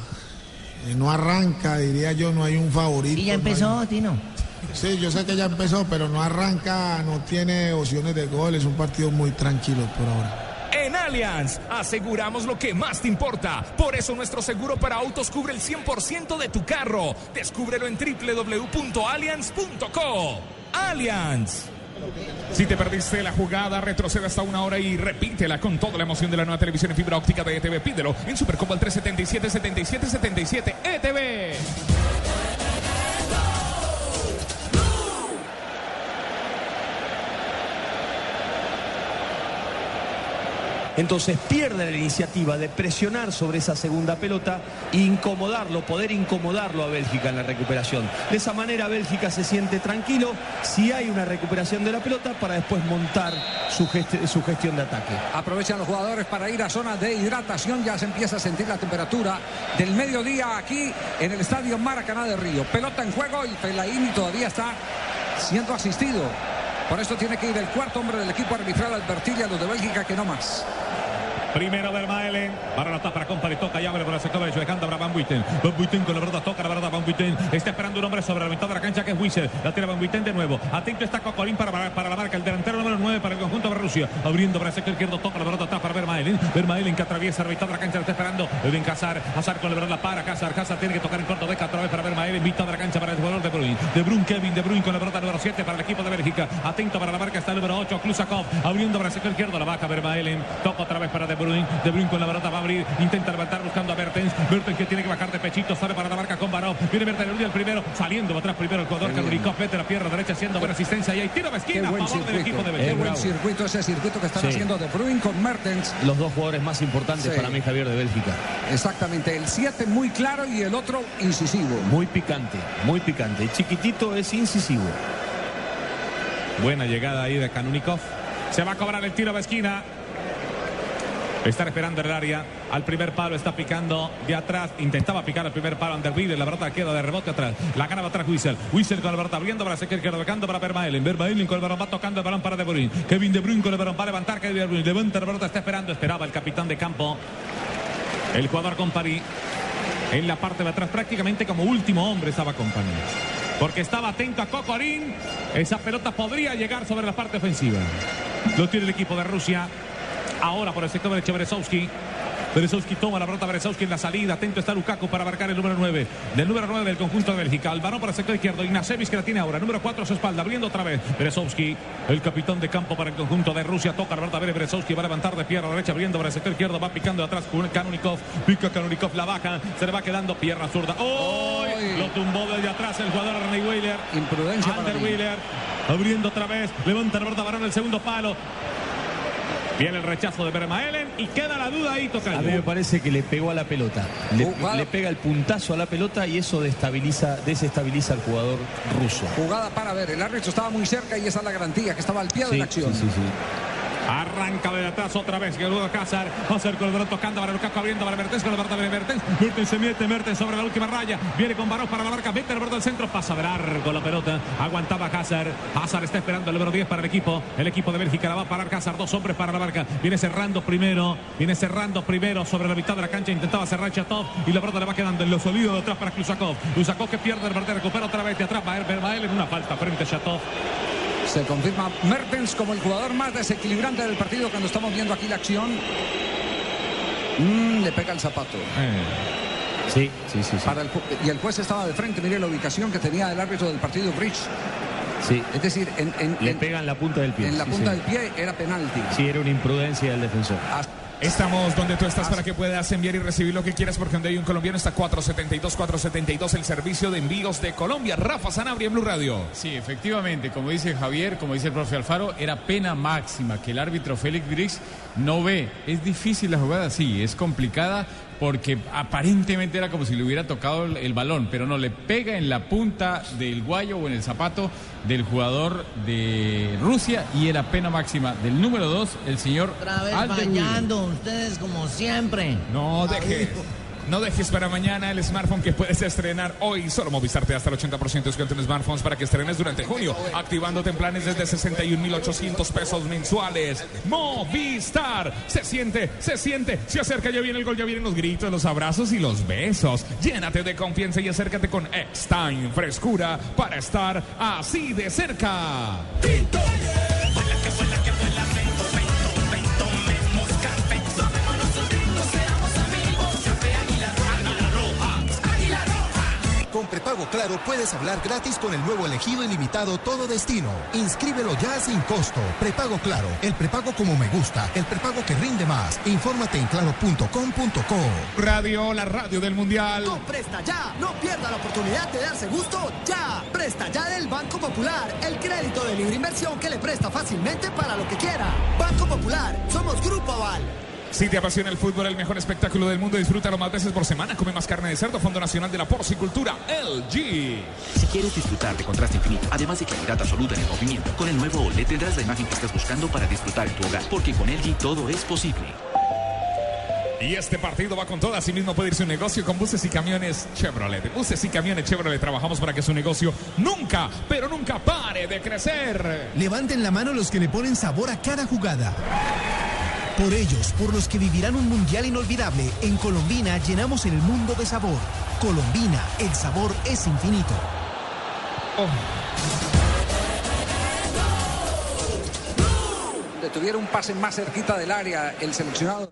eh, no arranca, diría yo, no hay un favorito. ¿Y ya no empezó, hay- Tino? Sí, yo sé que ya empezó, pero no arranca, no tiene opciones de gol, es un partido muy tranquilo por ahora. En Allianz aseguramos lo que más te importa. Por eso nuestro seguro para autos cubre el 100% de tu carro. Descúbrelo en www.allianz.co. Allianz. Si te perdiste la jugada, retrocede hasta una hora y repítela con toda la emoción de la nueva televisión en fibra óptica de ETV. Pídelo en Supercombo al 377 77 77 ETV. Entonces pierde la iniciativa de presionar sobre esa segunda pelota e incomodarlo, poder incomodarlo a Bélgica en la recuperación. De esa manera Bélgica se siente tranquilo si hay una recuperación de la pelota para después montar su, gest- su gestión de ataque. Aprovechan los jugadores para ir a zona de hidratación. Ya se empieza a sentir la temperatura del mediodía aquí en el estadio Maracaná de Río. Pelota en juego y Fellaini todavía está siendo asistido. Por esto tiene que ir el cuarto hombre del equipo arbitral a advertirle a los de Bélgica que no más. Primero Vermaelen. Para la para Company. Toca y abre por el sector derecho. Dejando para Van Buiten. Van Buiten con la verdad. Toca la verdad. Van Buiten. Está esperando un hombre sobre la mitad de la cancha que es Wissel. La tira Van Buiten de nuevo. Atento está Cocorín para, para la marca. El delantero número 9 para el conjunto de Rusia. Abriendo para el sector izquierdo. Toca la verdad atrás para Vermaelen. Vermaelen que atraviesa la mitad de la cancha. La está esperando. Edwin Casar. Hazard con la la para. Casar. Casar tiene que tocar en corto. Deja otra vez para Vermaelen. Mitad de la cancha para el jugador de Bruin. De Bruyne. Kevin De Bruyne con la pelota número 7 para el equipo de Bélgica. Atento para la marca está el número 8. Klusakov. Abriendo para el sector izquierdo. La baja Vermaelen. Toca otra vez para De Bruyne. De Bruyne con la pelota va a abrir. Intenta levantar buscando a Mertens. Mertens que tiene que bajar de pechito. Sale para la marca con Barov. Viene Mertens el primero. Saliendo atrás primero el jugador Kalunikov. Mete la pierna derecha haciendo buena asistencia. Y ahí tiro de esquina a favor del equipo de Qué Bélgica. buen circuito ese circuito que están Sí. haciendo De Bruyne con Mertens. Los dos jugadores más importantes Sí. para mí, Javier, de Bélgica. Exactamente, el 7 muy claro y el otro incisivo. Muy picante, muy picante. El chiquitito es incisivo. Buena llegada ahí de Kanunikov. Se va a cobrar el tiro de esquina. Están esperando el área. Al primer palo está picando de atrás. Intentaba picar el primer palo Andervide. La pelota queda de rebote atrás. La gana va atrás Wissel. Wissel con la pelota abriendo para Sequer que tocando para Vermaelen. Vermaelen con el balón va tocando el balón para De Bruyne. Kevin De Bruyne con el balón va a levantar. Kevin De Bruyne levanta la pelota. Está esperando. Esperaba el capitán de campo. El jugador Company. En la parte de atrás prácticamente como último hombre estaba Company. Porque estaba atento a Cocorín. Esa pelota podría llegar sobre la parte ofensiva. Lo tiene el equipo de Rusia. Ahora por el sector derecho Berezowski. Berezowski toma la pelota Berezowski en la salida. Atento está Lukaku para marcar el número 9. Del número 9 del conjunto de Bélgica. Al varón por el sector izquierdo. Ignacevic que la tiene ahora. Número 4 a su espalda. Abriendo otra vez. Berezowski. El capitán de campo para el conjunto de Rusia. Toca la pelota. Berezowski va a levantar de pierna derecha. Abriendo para el sector izquierdo. Va picando de atrás con Kanunikov. Pica Kanunikov. La baja. Se le va quedando pierna zurda. ¡Oh! Lo tumbó desde atrás el jugador René Weiler. Imprudencia para Ander. Wheeler. Abriendo otra vez. Levanta la varón el segundo palo. Viene el rechazo de Vermaelen y queda la duda ahí, Tocayo. A mí me parece que le pegó a la pelota. Le, Jugada. le pega el puntazo a la pelota y eso destabiliza, desestabiliza al jugador ruso. Jugada para ver, el árbitro estaba muy cerca y esa es la garantía que estaba al pie de Sí, la acción. sí, sí, sí. Arranca de atrás otra vez. Luego Cázar. Hacer con el balón tocando para Lukaku abriendo para Mertens. Con la pelota de Mertens. Mertens se mete. Mertens sobre la última raya. Viene con Barón para la marca. Mete el borde del centro. Pasa de largo la pelota. Aguantaba Hazard. Hazard está esperando el número 10 para el equipo. El equipo de Bélgica la va a parar Hazard. Dos hombres para la marca. Viene cerrando primero. Viene cerrando primero sobre la mitad de la cancha. Intentaba cerrar Chatov. Y la pelota le va quedando en los oídos de atrás para Klusakov. Klusakov que pierde el borde. Recupera otra vez de atrás. A Vermael en una falta frente a Chatov. Se confirma Mertens como el jugador más desequilibrante del partido cuando estamos viendo aquí la acción. Mm, le pega el zapato. Sí, sí, sí. sí. Para el ju- y el juez estaba de frente, mire la ubicación que tenía el árbitro del partido Bridge. Sí. Es decir, en, en- Le en- pega en la punta del pie. en la sí, punta sí. del pie era penalti. Sí, era una imprudencia del defensor. Estamos donde tú estás para que puedas enviar y recibir lo que quieras porque donde hay un colombiano está 472 472 el servicio de envíos de Colombia. Rafa Sanabria en Blue Radio. Sí, efectivamente, como dice Javier, como dice el profe Alfaro, era pena máxima que el árbitro Félix Briggs no ve. Es difícil la jugada, sí, es complicada porque aparentemente era como si le hubiera tocado el, el balón, pero no, le pega en la punta del guayo o en el zapato del jugador de Rusia y era pena máxima del número 2, el señor Otra vez fallando, ustedes como siempre. No dejes. No dejes para mañana el smartphone que puedes estrenar hoy. Solo Movistar te da hasta el 80% de descuento en smartphones para que estrenes durante junio. Activándote en planes desde 61,800 pesos mensuales. Movistar. Se siente, se siente. Se acerca, ya viene el gol, ya vienen los gritos, los abrazos y los besos. Llénate de confianza y acércate con X-Time. Frescura para estar así de cerca. Con prepago claro puedes hablar gratis con el nuevo elegido ilimitado Todo Destino. Inscríbelo ya sin costo. Prepago claro, el prepago como me gusta, el prepago que rinde más. Infórmate en claro.com.co. Radio, la radio del Mundial. Con Presta Ya, no pierda la oportunidad de darse gusto ya. Presta Ya del Banco Popular, el crédito de libre inversión que le presta fácilmente para lo que quiera. Banco Popular, somos Grupo Aval. Si te apasiona el fútbol, el mejor espectáculo del mundo, disfrútalo más veces por semana. Come más carne de cerdo, Fondo Nacional de la Porcicultura, LG. Si quieres disfrutar de contraste infinito, además de claridad absoluta en el movimiento, con el nuevo OLED tendrás la imagen que estás buscando para disfrutar en tu hogar, porque con LG todo es posible. Y este partido va con todo. Asimismo puede ir su negocio con buses y camiones Chevrolet. Buses y camiones Chevrolet. Trabajamos para que su negocio nunca, pero nunca pare de crecer. Levanten la mano los que le ponen sabor a cada jugada. Por ellos, por los que vivirán un mundial inolvidable, en Colombina llenamos el mundo de sabor. Colombina, el sabor es infinito. De tuviera un pase más cerquita del área, el seleccionado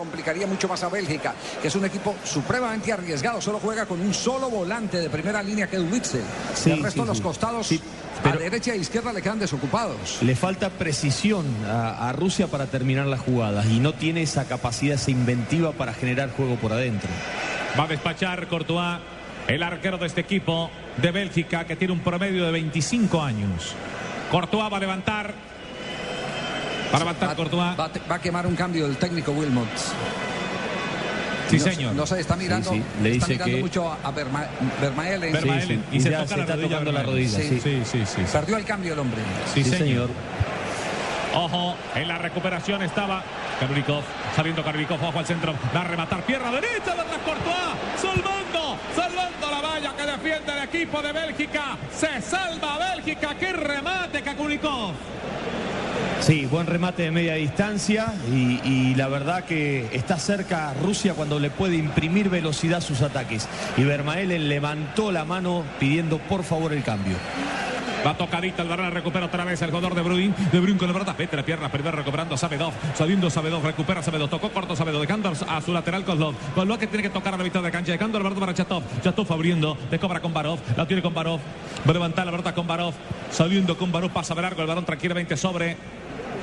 complicaría mucho más a Bélgica, que es un equipo supremamente arriesgado. Solo juega con un solo volante de primera línea que es Witzel. Sí, el resto sí, de los sí. costados Sí, a derecha e izquierda le quedan desocupados. Le falta precisión a, a Rusia para terminar las jugadas y no tiene esa capacidad, esa inventiva para generar juego por adentro. Va a despachar Courtois, el arquero de este equipo de Bélgica que tiene un promedio de 25 años. Courtois va a levantar. Va a levantar Courtois. Va, va a quemar un cambio el técnico Wilmot. Sí, No- señor. No sé, está mirando, Sí, sí. Le está dice mirando que- mucho a sí. Y se toca se la está rodilla. tocando la rodilla, sí. Sí, sí, sí. sí. Perdió el cambio el hombre. Sí, Sí, señor. señor. Ojo, en la recuperación estaba Karulikov, saliendo Karulikov, ojo al centro, va a rematar, pierna derecha, de Courtois, salvando, salvando la valla que defiende el equipo de Bélgica, se salva Bélgica, qué remate Kakulikov. Sí, buen remate de media distancia y, la verdad que está cerca Rusia cuando le puede imprimir velocidad a sus ataques. Y Vermaelen levantó la mano pidiendo por favor el cambio. Va tocadita el balón, recupera otra vez el jugador de Bruin. De Bruin con la verdad, mete la pierna, primero recuperando Sabedov. Sabiendo Sabedov, recupera Sabedov. Tocó corto Sabedov, dejando a su lateral Kozlov. Kozlov que tiene que tocar a la mitad de cancha. Dejando la verdad para Chatov. Chatov abriendo, de cobra con Barov. La tiene con Barov. Va a levantar la verdad con Barov. Sabiendo con Barov, pasa de largo el balón tranquilamente sobre.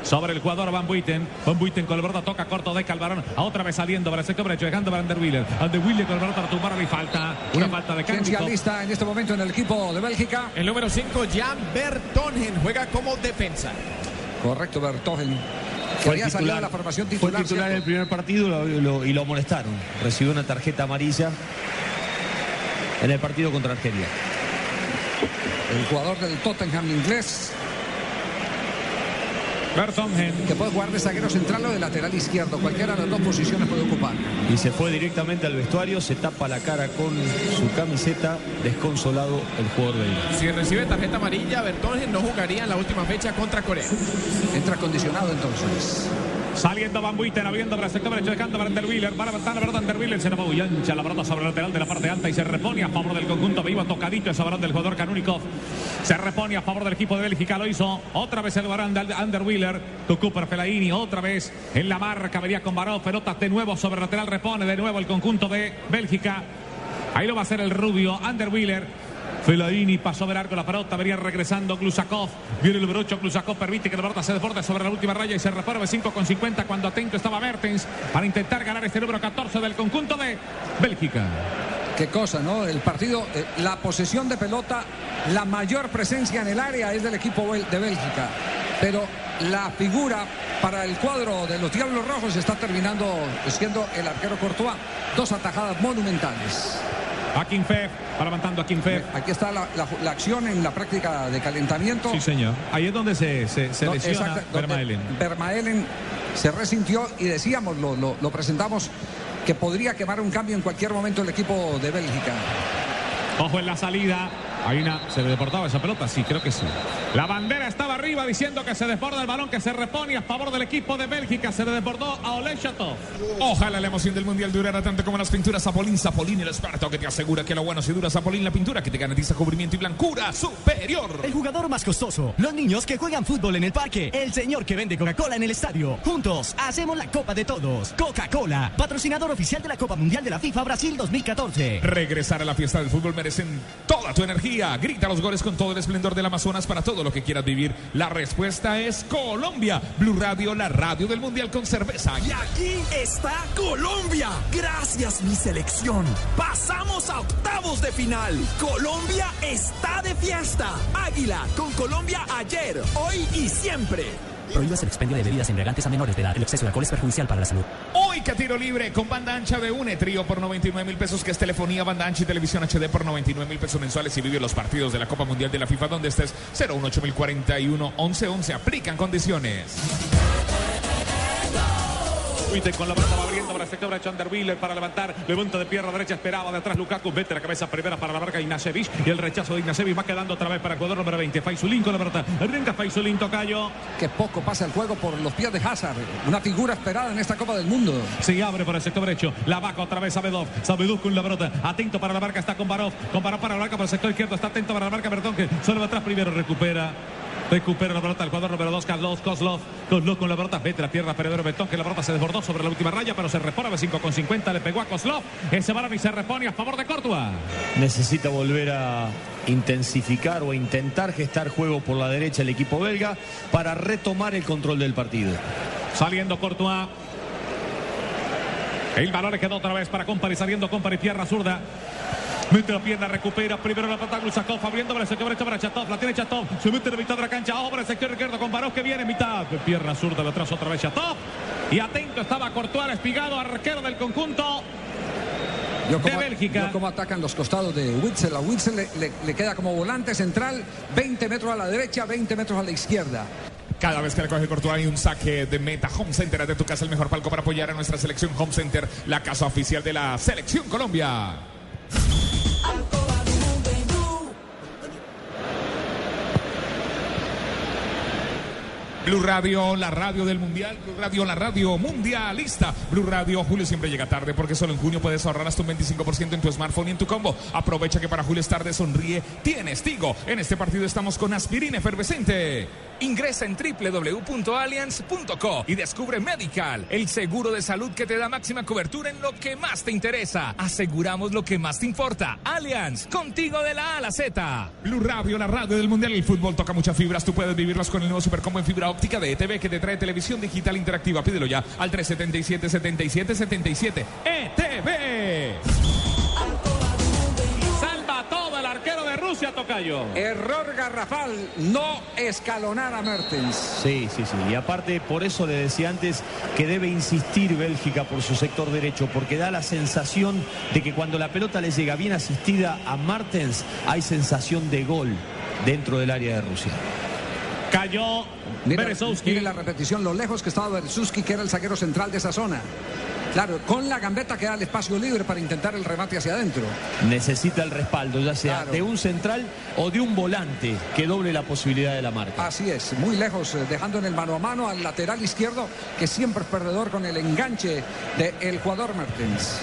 Sobre el jugador Van Buiten. Van Buiten con la verdad toca corto, deja el balón. A otra vez saliendo para el sector derecho, dejando para Anderwiller. Anderwiller con el balón para tumbar y falta. Una falta de ¿Quién se Kakulikov. alista en este momento en el equipo de Bélgica? El número 5, Jan Bertongen, juega como defensa. Correcto, Bertogen. Que Fue había el salido titular, de la formación fue titular. el titular en el primer partido lo- lo- y lo amonestaron. Recibió una tarjeta amarilla en el partido contra Argelia. El jugador del Tottenham inglés, Bertongen. que puede jugar de zaguero central o de lateral izquierdo. Cualquiera de las dos posiciones puede ocupar. Y se fue directamente al vestuario, se tapa la cara con su camiseta, desconsolado el jugador belga. Si recibe tarjeta amarilla, Bertongen no jugaría en la última fecha contra Corea. Entra condicionado entonces. Saliendo Van Buiten, abriendo para el sector derecho, dejando para Anderwiller. Va a levantar la verdad Anderwiller. Se la muy ancha la pelota sobre el lateral de la parte alta y se repone a favor del conjunto vivo. Tocadito ese balón del jugador Kanunikov. Se repone a favor del equipo de Bélgica. Lo hizo otra vez el balón de Anderwiller. Tocó para Fellaini. Otra vez en la marca. Venía con Baró. Pelotas de nuevo sobre lateral. Repone de nuevo el conjunto de Bélgica. Ahí lo va a hacer el rubio Anderwiller. Fellaini pasó de largo la pelota, venía regresando Glusakov. Viene el número 8, Glusakov permite que la pelota se desborde sobre la última raya y se reporve 5 con 50 cuando atento estaba Mertens para intentar ganar este número 14 del conjunto de Bélgica. Qué cosa, ¿no? El partido, eh, la posesión de pelota, la mayor presencia en el área es del equipo de Bélgica. Pero la figura para el cuadro de los Diablos Rojos está terminando siendo el arquero Courtois. Dos atajadas monumentales. A Kinfev, va levantando a Kinfev. Aquí está la, la- la acción en la práctica de calentamiento. Sí, señor. Ahí es donde se, se, se No, lesiona Vermaelen. Vermaelen se resintió y decíamos, lo, lo- lo presentamos, que podría quemar un cambio en cualquier momento el equipo de Bélgica. Ojo en la salida. Hay una. ¿Se le deportaba esa pelota? Sí, creo que sí. La bandera estaba arriba diciendo que se desborda el balón, que se repone a favor del equipo de Bélgica. Se le desbordó a Ole Chatov. Ojalá la emoción del mundial durara tanto como las pinturas Zapolín. Zapolín, el experto que te asegura que lo bueno si dura Zapolín, la pintura que te garantiza cubrimiento y blancura superior. El jugador más costoso, los niños que juegan fútbol en el parque, el señor que vende Coca-Cola en el estadio. Juntos hacemos la Copa de Todos. Coca-Cola, patrocinador oficial de la Copa Mundial de la FIFA Brasil 2014. Regresar a la fiesta del fútbol merecen toda tu energía. Grita los goles con todo el esplendor del Amazonas para lo que quieras vivir. La respuesta es Colombia. Blue Radio, la radio del mundial con cerveza. Y aquí está Colombia. Gracias mi selección. Pasamos a octavos de final. Colombia está de fiesta. Águila con Colombia ayer, hoy y siempre. Prohíbas el expendio de bebidas embriagantes a menores de edad. El exceso de alcohol es perjudicial para la salud. Hoy que tiro libre con banda ancha de UNE, trío por 99 mil pesos, que es telefonía, banda ancha y televisión HD por 99 mil pesos mensuales y vive los partidos de la Copa Mundial de la FIFA donde estés 018 1111 Aplican condiciones. Witten con la pelota va abriendo para el sector de Chanderville para levantar. Levanta de pierna derecha, esperaba de atrás Lukaku. Mete la cabeza primera para la marca Ignacevic. Y el rechazo de Ignacevic va quedando otra vez para el jugador número 20. Faisulín con la pelota. Arranca Faisulín, Tocayo. Que poco pasa el juego por los pies de Hazard. Una figura esperada en esta Copa del Mundo. Se abre por el sector derecho. La vaca otra vez Sabedov. Sabedov con la pelota. Atento para la marca. Está con Barov. Con Barov para la marca por el sector izquierdo. Está atento para la marca Bertón que solo va atrás primero. Recupera. Recupera la pelota el jugador número 2, Carlos Kozlov. Kozlov con la pelota. Mete la pierna Peredero Betón, que la pelota se desbordó sobre la última raya, pero se repone a 5 con 50. Le pegó a Kozlov. Ese balón y se repone a favor de Córdoba. Necesita volver a intensificar o intentar gestar juego por la derecha el equipo belga para retomar el control del partido. Saliendo Courtois. El balón le quedó otra vez para Company, saliendo Company, tierra zurda. Mete la pierna, recupera. Primero la pelota Glusakov, abriendo para el sector derecho para Chatov. La tiene Chatov. Se mete en la mitad de la cancha. Ojo para el sector izquierdo con Barós que viene en mitad. Pierna zurda de atrás otra vez Chatov. Y atento estaba Courtois, espigado, arquero del conjunto. Yo de Bélgica. Yo cómo atacan los costados de Witzel. A Witzel le, le- le queda como volante central, 20 metros a la derecha, 20 metros a la izquierda. Cada vez que le coge Courtois hay un saque de meta. Home Center es de tu casa el mejor palco para apoyar a nuestra selección. Home Center, la casa oficial de la selección Colombia. Blue Radio, la radio del mundial. Blue Radio, la radio mundialista. Blue Radio, Julio siempre llega tarde porque solo en junio puedes ahorrar hasta un 25% en tu smartphone y en tu combo. Aprovecha que para Julio es tarde, sonríe, tienes Tigo. En este partido estamos con aspirina efervescente. Ingresa en www.allianz.co y descubre Medical, el seguro de salud que te da máxima cobertura en lo que más te interesa. Aseguramos lo que más te importa. Allianz, contigo de la A a la Z. Blue Radio, la radio del mundial. El fútbol toca muchas fibras. Tú puedes vivirlas con el nuevo Supercombo en fibra óptica de ETV que te trae televisión digital interactiva. Pídelo ya al 377-7777. ETV. Rusia, Tocayo. Error garrafal, no escalonar a Mertens. Sí, sí, sí. Y aparte, por eso le decía antes que debe insistir Bélgica por su sector derecho, porque da la sensación de que cuando la pelota le llega bien asistida a Martens, hay sensación de gol dentro del área de Rusia. Cayó Mira, Berezowski. mire la repetición, lo lejos que estaba Berezowski, que era el zaguero central de esa zona. Claro, con la gambeta queda el espacio libre para intentar el remate hacia adentro. Necesita el respaldo, ya sea Claro. de un central o de un volante que doble la posibilidad de la marca. Así es, muy lejos, eh, dejando en el mano a mano al lateral izquierdo, que siempre es perdedor con el enganche del jugador Mertens.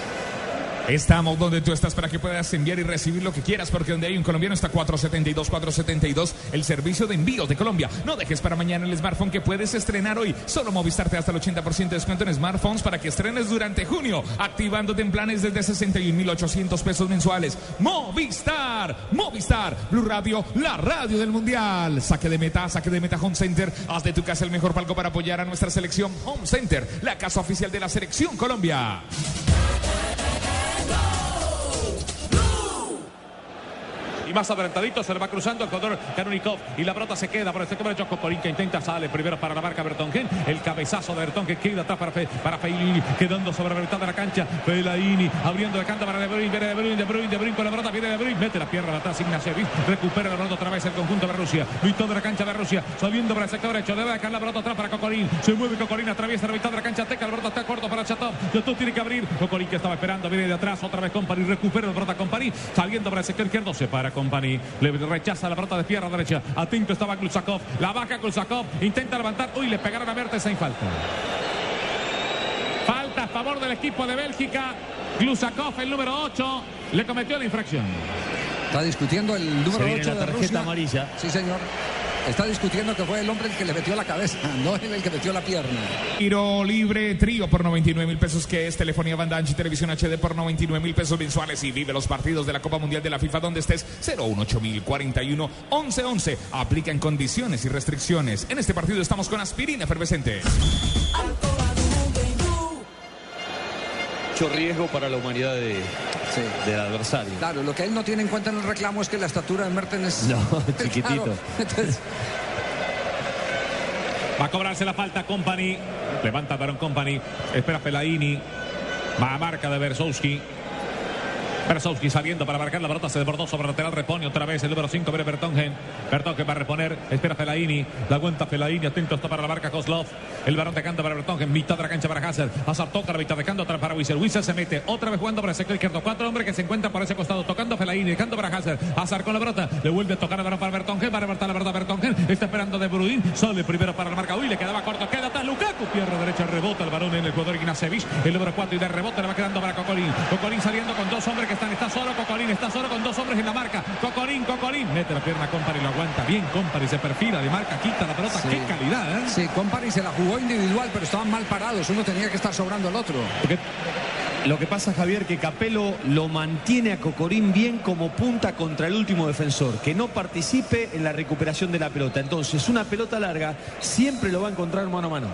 Estamos donde tú estás para que puedas enviar y recibir lo que quieras, porque donde hay un colombiano está 472, 472, el servicio de envíos de Colombia. No dejes para mañana el smartphone que puedes estrenar hoy. Solo Movistar te hasta el 80% de descuento en smartphones para que estrenes durante junio, activándote en planes desde 61.800 pesos mensuales. Movistar, Movistar, Blue Radio, la radio del mundial. Saque de meta, saque de meta Home Center. Haz de tu casa el mejor palco para apoyar a nuestra selección Home Center, la casa oficial de la selección Colombia. Y más adelantadito se le va cruzando el jugador Karunikov. Y la pelota se queda por el sector derecho. Cocorín que intenta, sale primero para la marca Bertongen. El cabezazo de Bertongen queda atrás para, Fe, para Feilini. Quedando sobre la mitad de la cancha. Fellaini abriendo la cancha para De Bruyne. De Bruyne, De Bruyne, De Bruyne con la pelota. Viene De Bruyne. Mete la pierna atrás Ignacevic. Recupera la pelota otra vez el conjunto de Rusia. Mitad de la cancha de Rusia. Saliendo para el sector derecho. Debe dejar la pelota atrás para Cocorín. Se mueve Cocorín. Atraviesa la mitad de la cancha. Teca. La pelota está corto para Chatov. Chatov tiene que abrir. Cocorín que estaba esperando. Viene de atrás. Otra vez Company. Recupera la pelota Company. Saliendo para el sector izquierdo. Se para Company. Le rechaza la pelota de pierna derecha. Atento estaba Glusakov. La vaca Glusakov. Intenta levantar. Uy, le pegaron a Mertens en falta. Falta a favor del equipo de Bélgica. Glusakov, el número 8, le cometió la infracción. Está discutiendo el número Se viene 8 la de tarjeta Rusia. amarilla. Sí, señor. Está discutiendo que fue el hombre el que le metió la cabeza, *laughs* no él el que metió la pierna. Tiro libre, trío por 99 mil pesos, que es telefonía banda ancha y televisión HD por 99 mil pesos mensuales y vive los partidos de la Copa Mundial de la FIFA donde estés 018 mil 41 11 11. Aplica en condiciones y restricciones. En este partido estamos con aspirina efervescente. Mucho riesgo para la humanidad de, del adversario. Claro, lo que él no tiene en cuenta en el reclamo es que la estatura de Mertens es... No, *laughs* chiquitito. Claro, entonces, Va a cobrarse la falta Company. Levanta Baron Company. Espera Fellaini. Va a marca de Bersowski. Beresowski saliendo para marcar la pelota, se desbordó sobre el lateral, repone otra vez el número 5, viene Bertongen. Bertongen va a reponer, espera Felaini, la cuenta Felaini, atento está para la marca Kozlov. El varón tocando para Bertongen, mitad de la cancha para Hazard. Hazard toca la mitad dejando atrás para Wissel. Wissel se mete otra vez jugando para el sector izquierdo. Cuatro hombres que se encuentran por ese costado, tocando Felaini, dejando para Hazard. Hazard con la pelota, le vuelve a tocar el varón para Bertongen, va a levantar la pelota Bertongen, está esperando de Brudin, sale primero para la marca. Uy, le quedaba corto, queda atrás Lukaku, pierna derecha, rebota el varón en el jugador Ignacevich, el número 4 y de rebote le va quedando para Cocolín. Cocolín saliendo con dos hombres que están, está solo Cocolín, está solo con dos hombres en la marca. Cocolín, Cocolín, mete la pierna Company, lo aguanta bien, Company se perfila de marca, quita la pelota, qué calidad, ¿eh? Sí, Company se la jugó individual, pero estaban mal parados. Uno tenía que estar sobrando al otro. Lo que pasa, Javier, que Capello lo mantiene a Cocorín bien como punta contra el último defensor, que no participe en la recuperación de la pelota. Entonces, una pelota larga siempre lo va a encontrar mano a mano,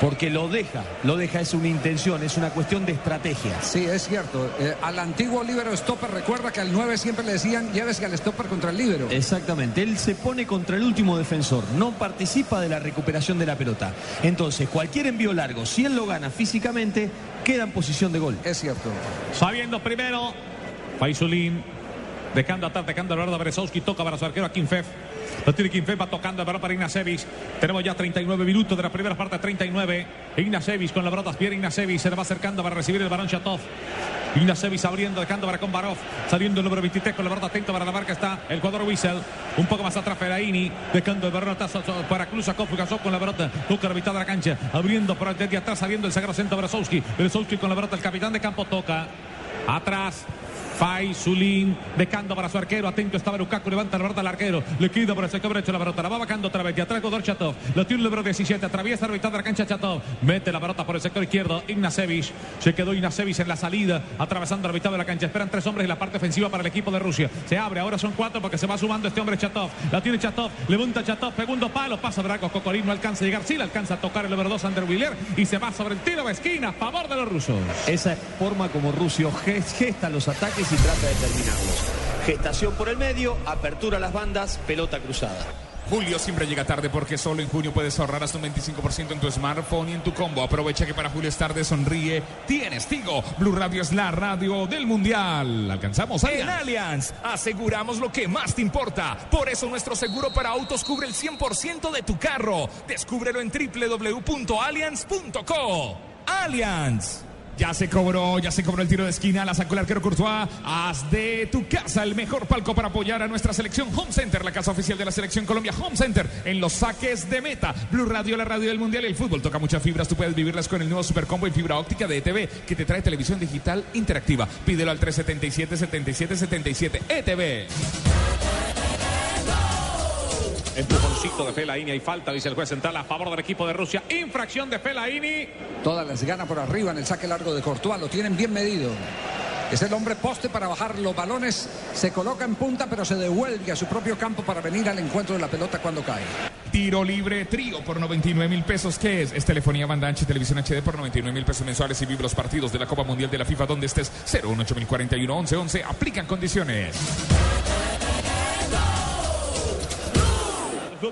porque lo deja, lo deja, es una intención, es una cuestión de estrategia. Sí, es cierto. Eh, al antiguo líbero stopper, recuerda que al 9 siempre le decían, llévese al stopper contra el líbero. Exactamente, él se pone contra el último defensor, no participa de la recuperación de la pelota. Entonces, cualquier envío largo, si él lo gana físicamente, queda en posición de gol. Es cierto. Sabiendo primero, Faisulín, dejando atrás, dejando el verdad Beresowski, toca para su arquero a Kinfev. Lo tiene Kinfev, va tocando el balón para Ignacevic. Tenemos ya 39 minutos de la primera parte, 39. Ignacevic con la pelota, Pierre Ignacevic se le va acercando para recibir el balón Chatov. Ignacevic abriendo, dejando para Kombarov. Saliendo el número 23 con la pelota atento para la marca está el jugador Wiesel. Un poco más atrás Feraini, dejando el balón atrás para Klusakov. Gasol con la pelota, toca la mitad de la cancha. Abriendo por desde atrás, saliendo el sagrado centro Beresowski. Beresowski con la pelota, el capitán de campo toca. Atrás, Fai Zulín, dejando para su arquero. Atento estaba Lukaku, levanta la pelota al arquero. Le queda por el sector derecho la pelota. La va bajando otra vez. De atrás Godor Chatov. Lo tiene el número 17. Atraviesa la mitad de la cancha Chatov. Mete la pelota por el sector izquierdo. Ignacevic. Se quedó Ignacevic en la salida. Atravesando la mitad de la cancha. Esperan tres hombres en la parte ofensiva para el equipo de Rusia. Se abre. Ahora son cuatro porque se va sumando este hombre Chatov. La tiene Chatov. Levanta Chatov. Segundo palo. Pasa Draco. Cocorín no alcanza a llegar. Sí, le alcanza a tocar el número 2 Ander Willer. Y se va sobre el tiro de esquina a favor de los rusos. Esa es forma como Rusio gesta los ataques y trata de terminar. Gestación por el medio, apertura a las bandas, pelota cruzada. Julio siempre llega tarde porque solo en junio puedes ahorrar hasta un 25% en tu smartphone y en tu combo. Aprovecha que para Julio es tarde, sonríe. Tienes Tigo. Blue Radio es la radio del Mundial. Alcanzamos En Allianz aseguramos lo que más te importa. Por eso nuestro seguro para autos cubre el 100% de tu carro. Descúbrelo en www.allianz.co. Allianz. Ya se cobró, ya se cobró el tiro de esquina, la sacó el arquero Courtois. Haz de tu casa el mejor palco para apoyar a nuestra selección Home Center, la casa oficial de la selección Colombia Home Center, en los saques de meta. Blue Radio, la radio del mundial el fútbol toca muchas fibras. Tú puedes vivirlas con el nuevo super combo en fibra óptica de ETV que te trae televisión digital interactiva. Pídelo al 377 77 77 ETV. Empujoncito de Felaini y falta, dice el juez central a favor del equipo de Rusia. Infracción de Felaini. Todas las gana por arriba en el saque largo de Courtois. Lo tienen bien medido. Es el hombre poste para bajar los balones. Se coloca en punta, pero se devuelve a su propio campo para venir al encuentro de la pelota cuando cae. Tiro libre trío por 99 mil pesos. ¿Qué es? Es telefonía banda ancha y televisión HD por 99 mil pesos mensuales y vive los partidos de la Copa Mundial de la FIFA donde estés 018041 1111. Aplican condiciones.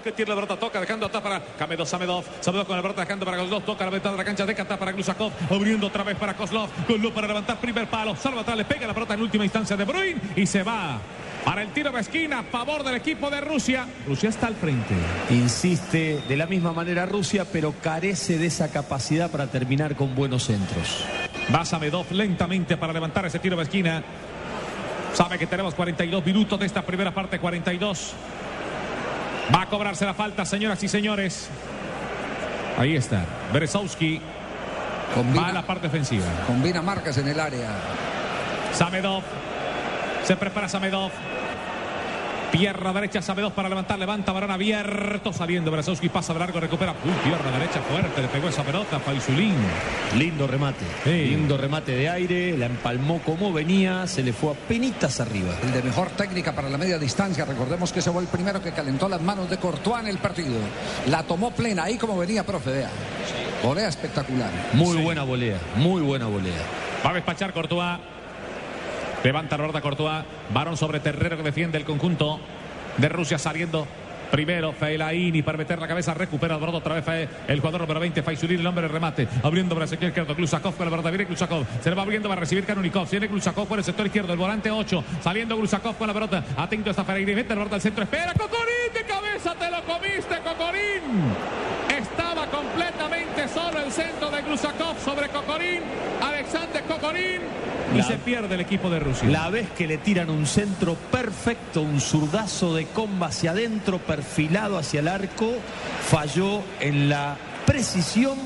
Que tiene la pelota, toca dejando atrás para Kamedov, Samedov, Samedov con la pelota dejando para Kozlov, toca la ventana de la cancha, deja atrás para Glusakov, abriendo otra vez para Kozlov, Kozlov para levantar primer palo, salva atrás, le pega la pelota en última instancia de Bruin y se va. Para el tiro de esquina a favor del equipo de Rusia. Rusia está al frente. Insiste de la misma manera Rusia, pero carece de esa capacidad para terminar con buenos centros. Va Samedov lentamente para levantar ese tiro de esquina. Sabe que tenemos 42 minutos de esta primera parte, 42. Va a cobrarse la falta, señoras y señores. Ahí está. Beresowski va a la parte ofensiva. Combina marcas en el área. Samedov. Se prepara Samedov. Pierna derecha, Samedov para levantar, levanta, varón abierto, saliendo Beresowski, pasa de largo, recupera. Uy, pierna derecha fuerte, le pegó esa pelota, Faisulín. Lindo remate, lindo remate de aire, la empalmó como venía, se le fue a penitas arriba. El de mejor técnica para la media distancia. Recordemos que ese fue el primero que calentó las manos de Courtois en el partido. La tomó plena, ahí como venía, profe, vea. Volea espectacular. Muy buena volea, muy buena volea. Va a despachar Courtois. Levanta la Courtois. Varón sobre Terrero que defiende el conjunto de Rusia saliendo Primero Fellaini para meter la cabeza, recupera el broto otra vez el jugador número 20, Faisulín, el hombre de remate, abriendo para el sector izquierdo, Glusakov con la pelota, viene Glusakov, se le va abriendo, va a recibir Kanunikov, viene Glusakov por el sector izquierdo, el volante 8, saliendo Glusakov con la pelota, atento está Fellaini, mete la pelota al centro, espera, Cocorín de cabeza, te lo comiste, Cocorín. Estaba completamente solo el centro de Glusakov sobre Cocorín, Alexander Cocorín, y La- se pierde el equipo de Rusia. La vez que le tiran un centro perfecto, un zurdazo de comba hacia adentro, perfilado hacia el arco, falló en la precisión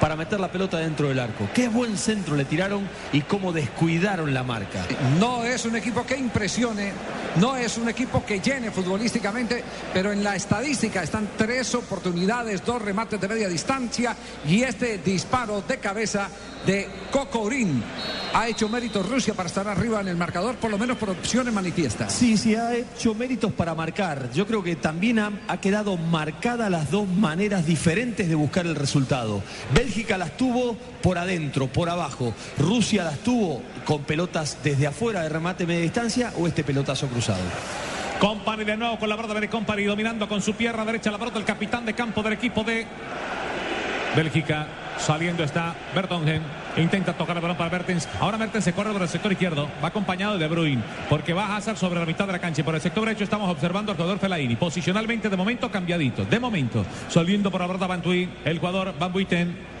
para meter la pelota dentro del arco. Qué buen centro le tiraron y cómo descuidaron la marca. No es un equipo que impresione, no es un equipo que llene futbolísticamente, pero en la estadística están tres oportunidades, dos remates de media distancia y este disparo de cabeza de Kokorin. Ha hecho mérito Rusia para estar arriba en el marcador, por lo menos por opciones manifiestas. Sí, sí, ha hecho méritos para marcar. Yo creo que también ha, ha quedado marcada las dos maneras diferentes de buscar el resultado. Bélgica las tuvo por adentro, por abajo. Rusia las tuvo con pelotas desde afuera de remate media distancia o este pelotazo cruzado. Company de nuevo con la pelota de Company dominando con su pierna derecha la pelota el capitán de campo del equipo de Bélgica. Saliendo está Bertongen. Intenta tocar el balón para Mertens. Ahora Mertens se corre por el sector izquierdo. Va acompañado de Bruyne. Porque va Hazard sobre la mitad de la cancha. Y por el sector derecho estamos observando al jugador Fellaini. Posicionalmente de momento cambiadito. De momento. Saliendo por la pelota Bantui. El jugador Van Buiten.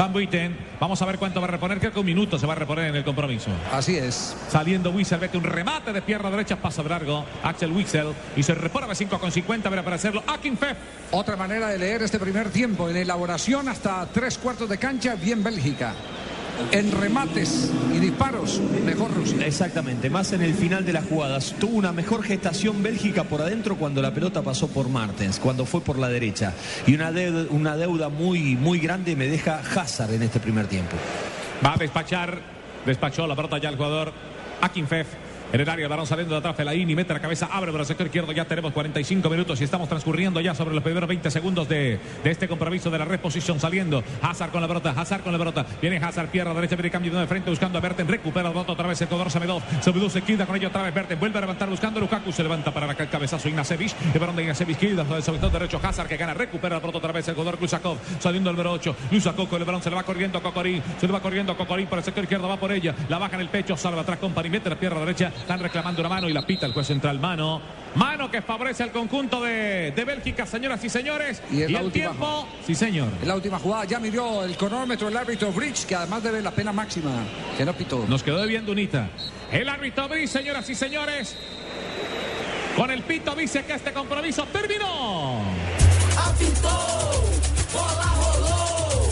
Van Buiten. Vamos a ver cuánto va a reponer. Creo que un minuto se va a reponer en el compromiso. Así es. Saliendo Wixel, mete un remate de pierna derecha, pasa de largo. Axel Wixel y se repone a 5 con 50 para hacerlo. Akinfef. Otra manera de leer este primer tiempo. En elaboración hasta tres cuartos de cancha, bien Bélgica. En remates y disparos, mejor Rusia. Exactamente, más en el final de las jugadas. Tuvo una mejor gestación Bélgica por adentro cuando la pelota pasó por Martens, cuando fue por la derecha. Y una deuda, una deuda muy, muy grande me deja Hazard en este primer tiempo. Va a despachar. Despachó la pelota ya el jugador Akinfef. En el área, el balón saliendo de atrás, Fellaini mete la cabeza, abre por el sector izquierdo. Ya tenemos 45 minutos y estamos transcurriendo ya sobre los primeros 20 segundos de, de este compromiso de la reposición. Saliendo Hazard con la pelota, Hazard con la pelota. Viene Hazard, pierna derecha, viene cambio de frente buscando a Berten. Recupera la pelota otra vez el jugador Samedov. Samedov se queda con ello otra vez Berten. Vuelve a levantar buscando Lukaku. Se levanta para el cabezazo Ignacevic. El balón de Ignacevic queda sobre el derecho. Hazard que gana, recupera la pelota otra vez el jugador Lusakov. Saliendo el número 8. Lusakov con el balón se le va corriendo a Cocorín. Se le va corriendo a Cocorín por el sector izquierdo. Va por ella. La baja en el pecho. Salva atrás con mete la pierna derecha. Están reclamando una mano y la pita el juez central. Mano. Mano que favorece al conjunto de, de Bélgica, señoras y señores. Y es el última tiempo. Sí, señor. En la última jugada ya midió el cronómetro el árbitro Bridge, que además debe la pena máxima, que no pitó. Nos quedó debiendo unita. El árbitro Brice, señoras y señores. Con el pito dice que este compromiso terminó. Apitou, bola rolou,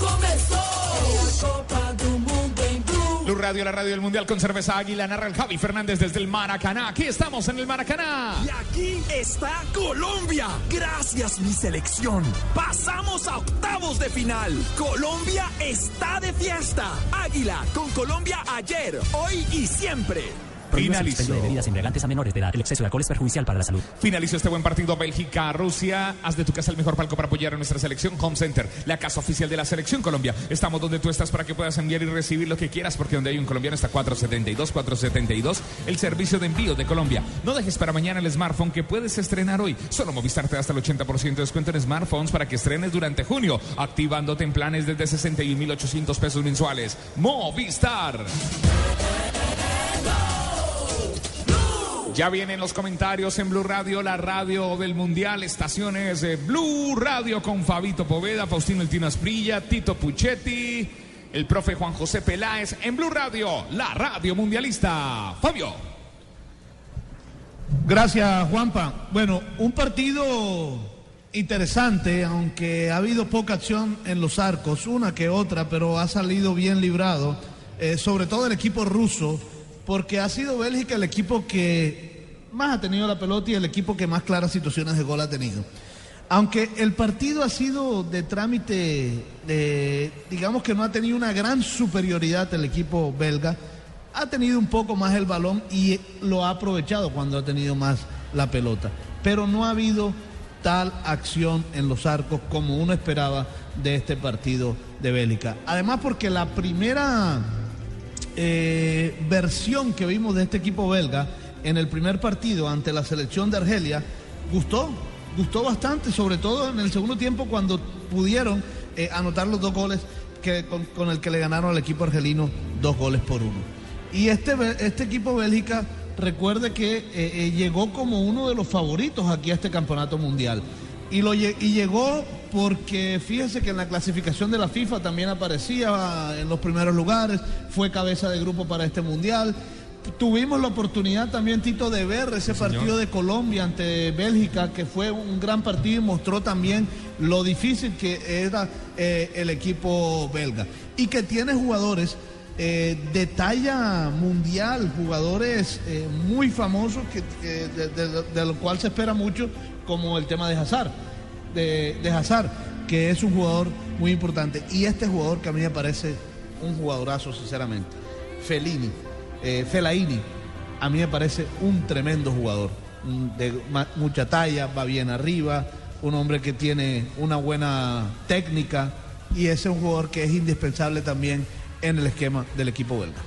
começou. Radio, la radio del Mundial con cerveza Águila, narra el Javi Fernández desde el Maracaná. Aquí estamos en el Maracaná. Y aquí está Colombia. Gracias, mi selección. Pasamos a octavos de final. Colombia está de fiesta. Águila con Colombia ayer, hoy y siempre. Finalizó. de bebidas embriagantes a menores de edad. El exceso de alcohol es perjudicial para la salud. Finalizó este buen partido Bélgica-Rusia. Haz de tu casa el mejor palco para apoyar a nuestra selección. Home Center, la casa oficial de la selección Colombia. Estamos donde tú estás para que puedas enviar y recibir lo que quieras, porque donde hay un colombiano está 472, 472, el servicio de envío de Colombia. No dejes para mañana el smartphone que puedes estrenar hoy. Solo Movistar te da hasta el 80% de descuento en smartphones para que estrenes durante junio, activándote en planes desde 61.800 pesos mensuales. Movistar. Ya vienen los comentarios en Blue Radio, la radio del Mundial, estaciones de Blue Radio con Fabito Poveda, Faustino El Tino Asprilla, Tito Puchetti, el profe Juan José Peláez en Blue Radio, la radio mundialista. Fabio. Gracias, Juanpa. Bueno, un partido interesante, aunque ha habido poca acción en los arcos, una que otra, pero ha salido bien librado, eh, sobre todo el equipo ruso, porque ha sido Bélgica el equipo que más ha tenido la pelota y el equipo que más claras situaciones de gol ha tenido. Aunque el partido ha sido de trámite, de, digamos que no ha tenido una gran superioridad el equipo belga, ha tenido un poco más el balón y lo ha aprovechado cuando ha tenido más la pelota. Pero no ha habido tal acción en los arcos como uno esperaba de este partido de Bélgica. Además porque la primera eh, versión que vimos de este equipo belga en el primer partido ante la selección de Argelia gustó, gustó bastante, sobre todo en el segundo tiempo cuando pudieron eh, anotar los dos goles que, con, el que le ganaron al equipo argelino dos goles por uno. Y este, este equipo Bélgica, recuerde que eh, eh, llegó como uno de los favoritos aquí a este campeonato mundial. Y, lo, y llegó porque fíjese que en la clasificación de la FIFA también aparecía en los primeros lugares, fue cabeza de grupo para este mundial. Tuvimos la oportunidad también, Tito, de ver ese partido de Colombia ante Bélgica, que fue un gran partido y mostró también lo difícil que era eh, el equipo belga. Y que tiene jugadores eh, de talla mundial, jugadores eh, muy famosos que, de, de- de lo cual se espera mucho, como el tema de Hazard, de, de Hazard, que es un jugador muy importante. Y este jugador que a mí me parece un jugadorazo, sinceramente, Felini, eh, Fellaini, a mí me parece un tremendo jugador, un- de mucha talla, va bien arriba, un hombre que tiene una buena técnica y es un jugador que es indispensable también en el esquema del equipo belga.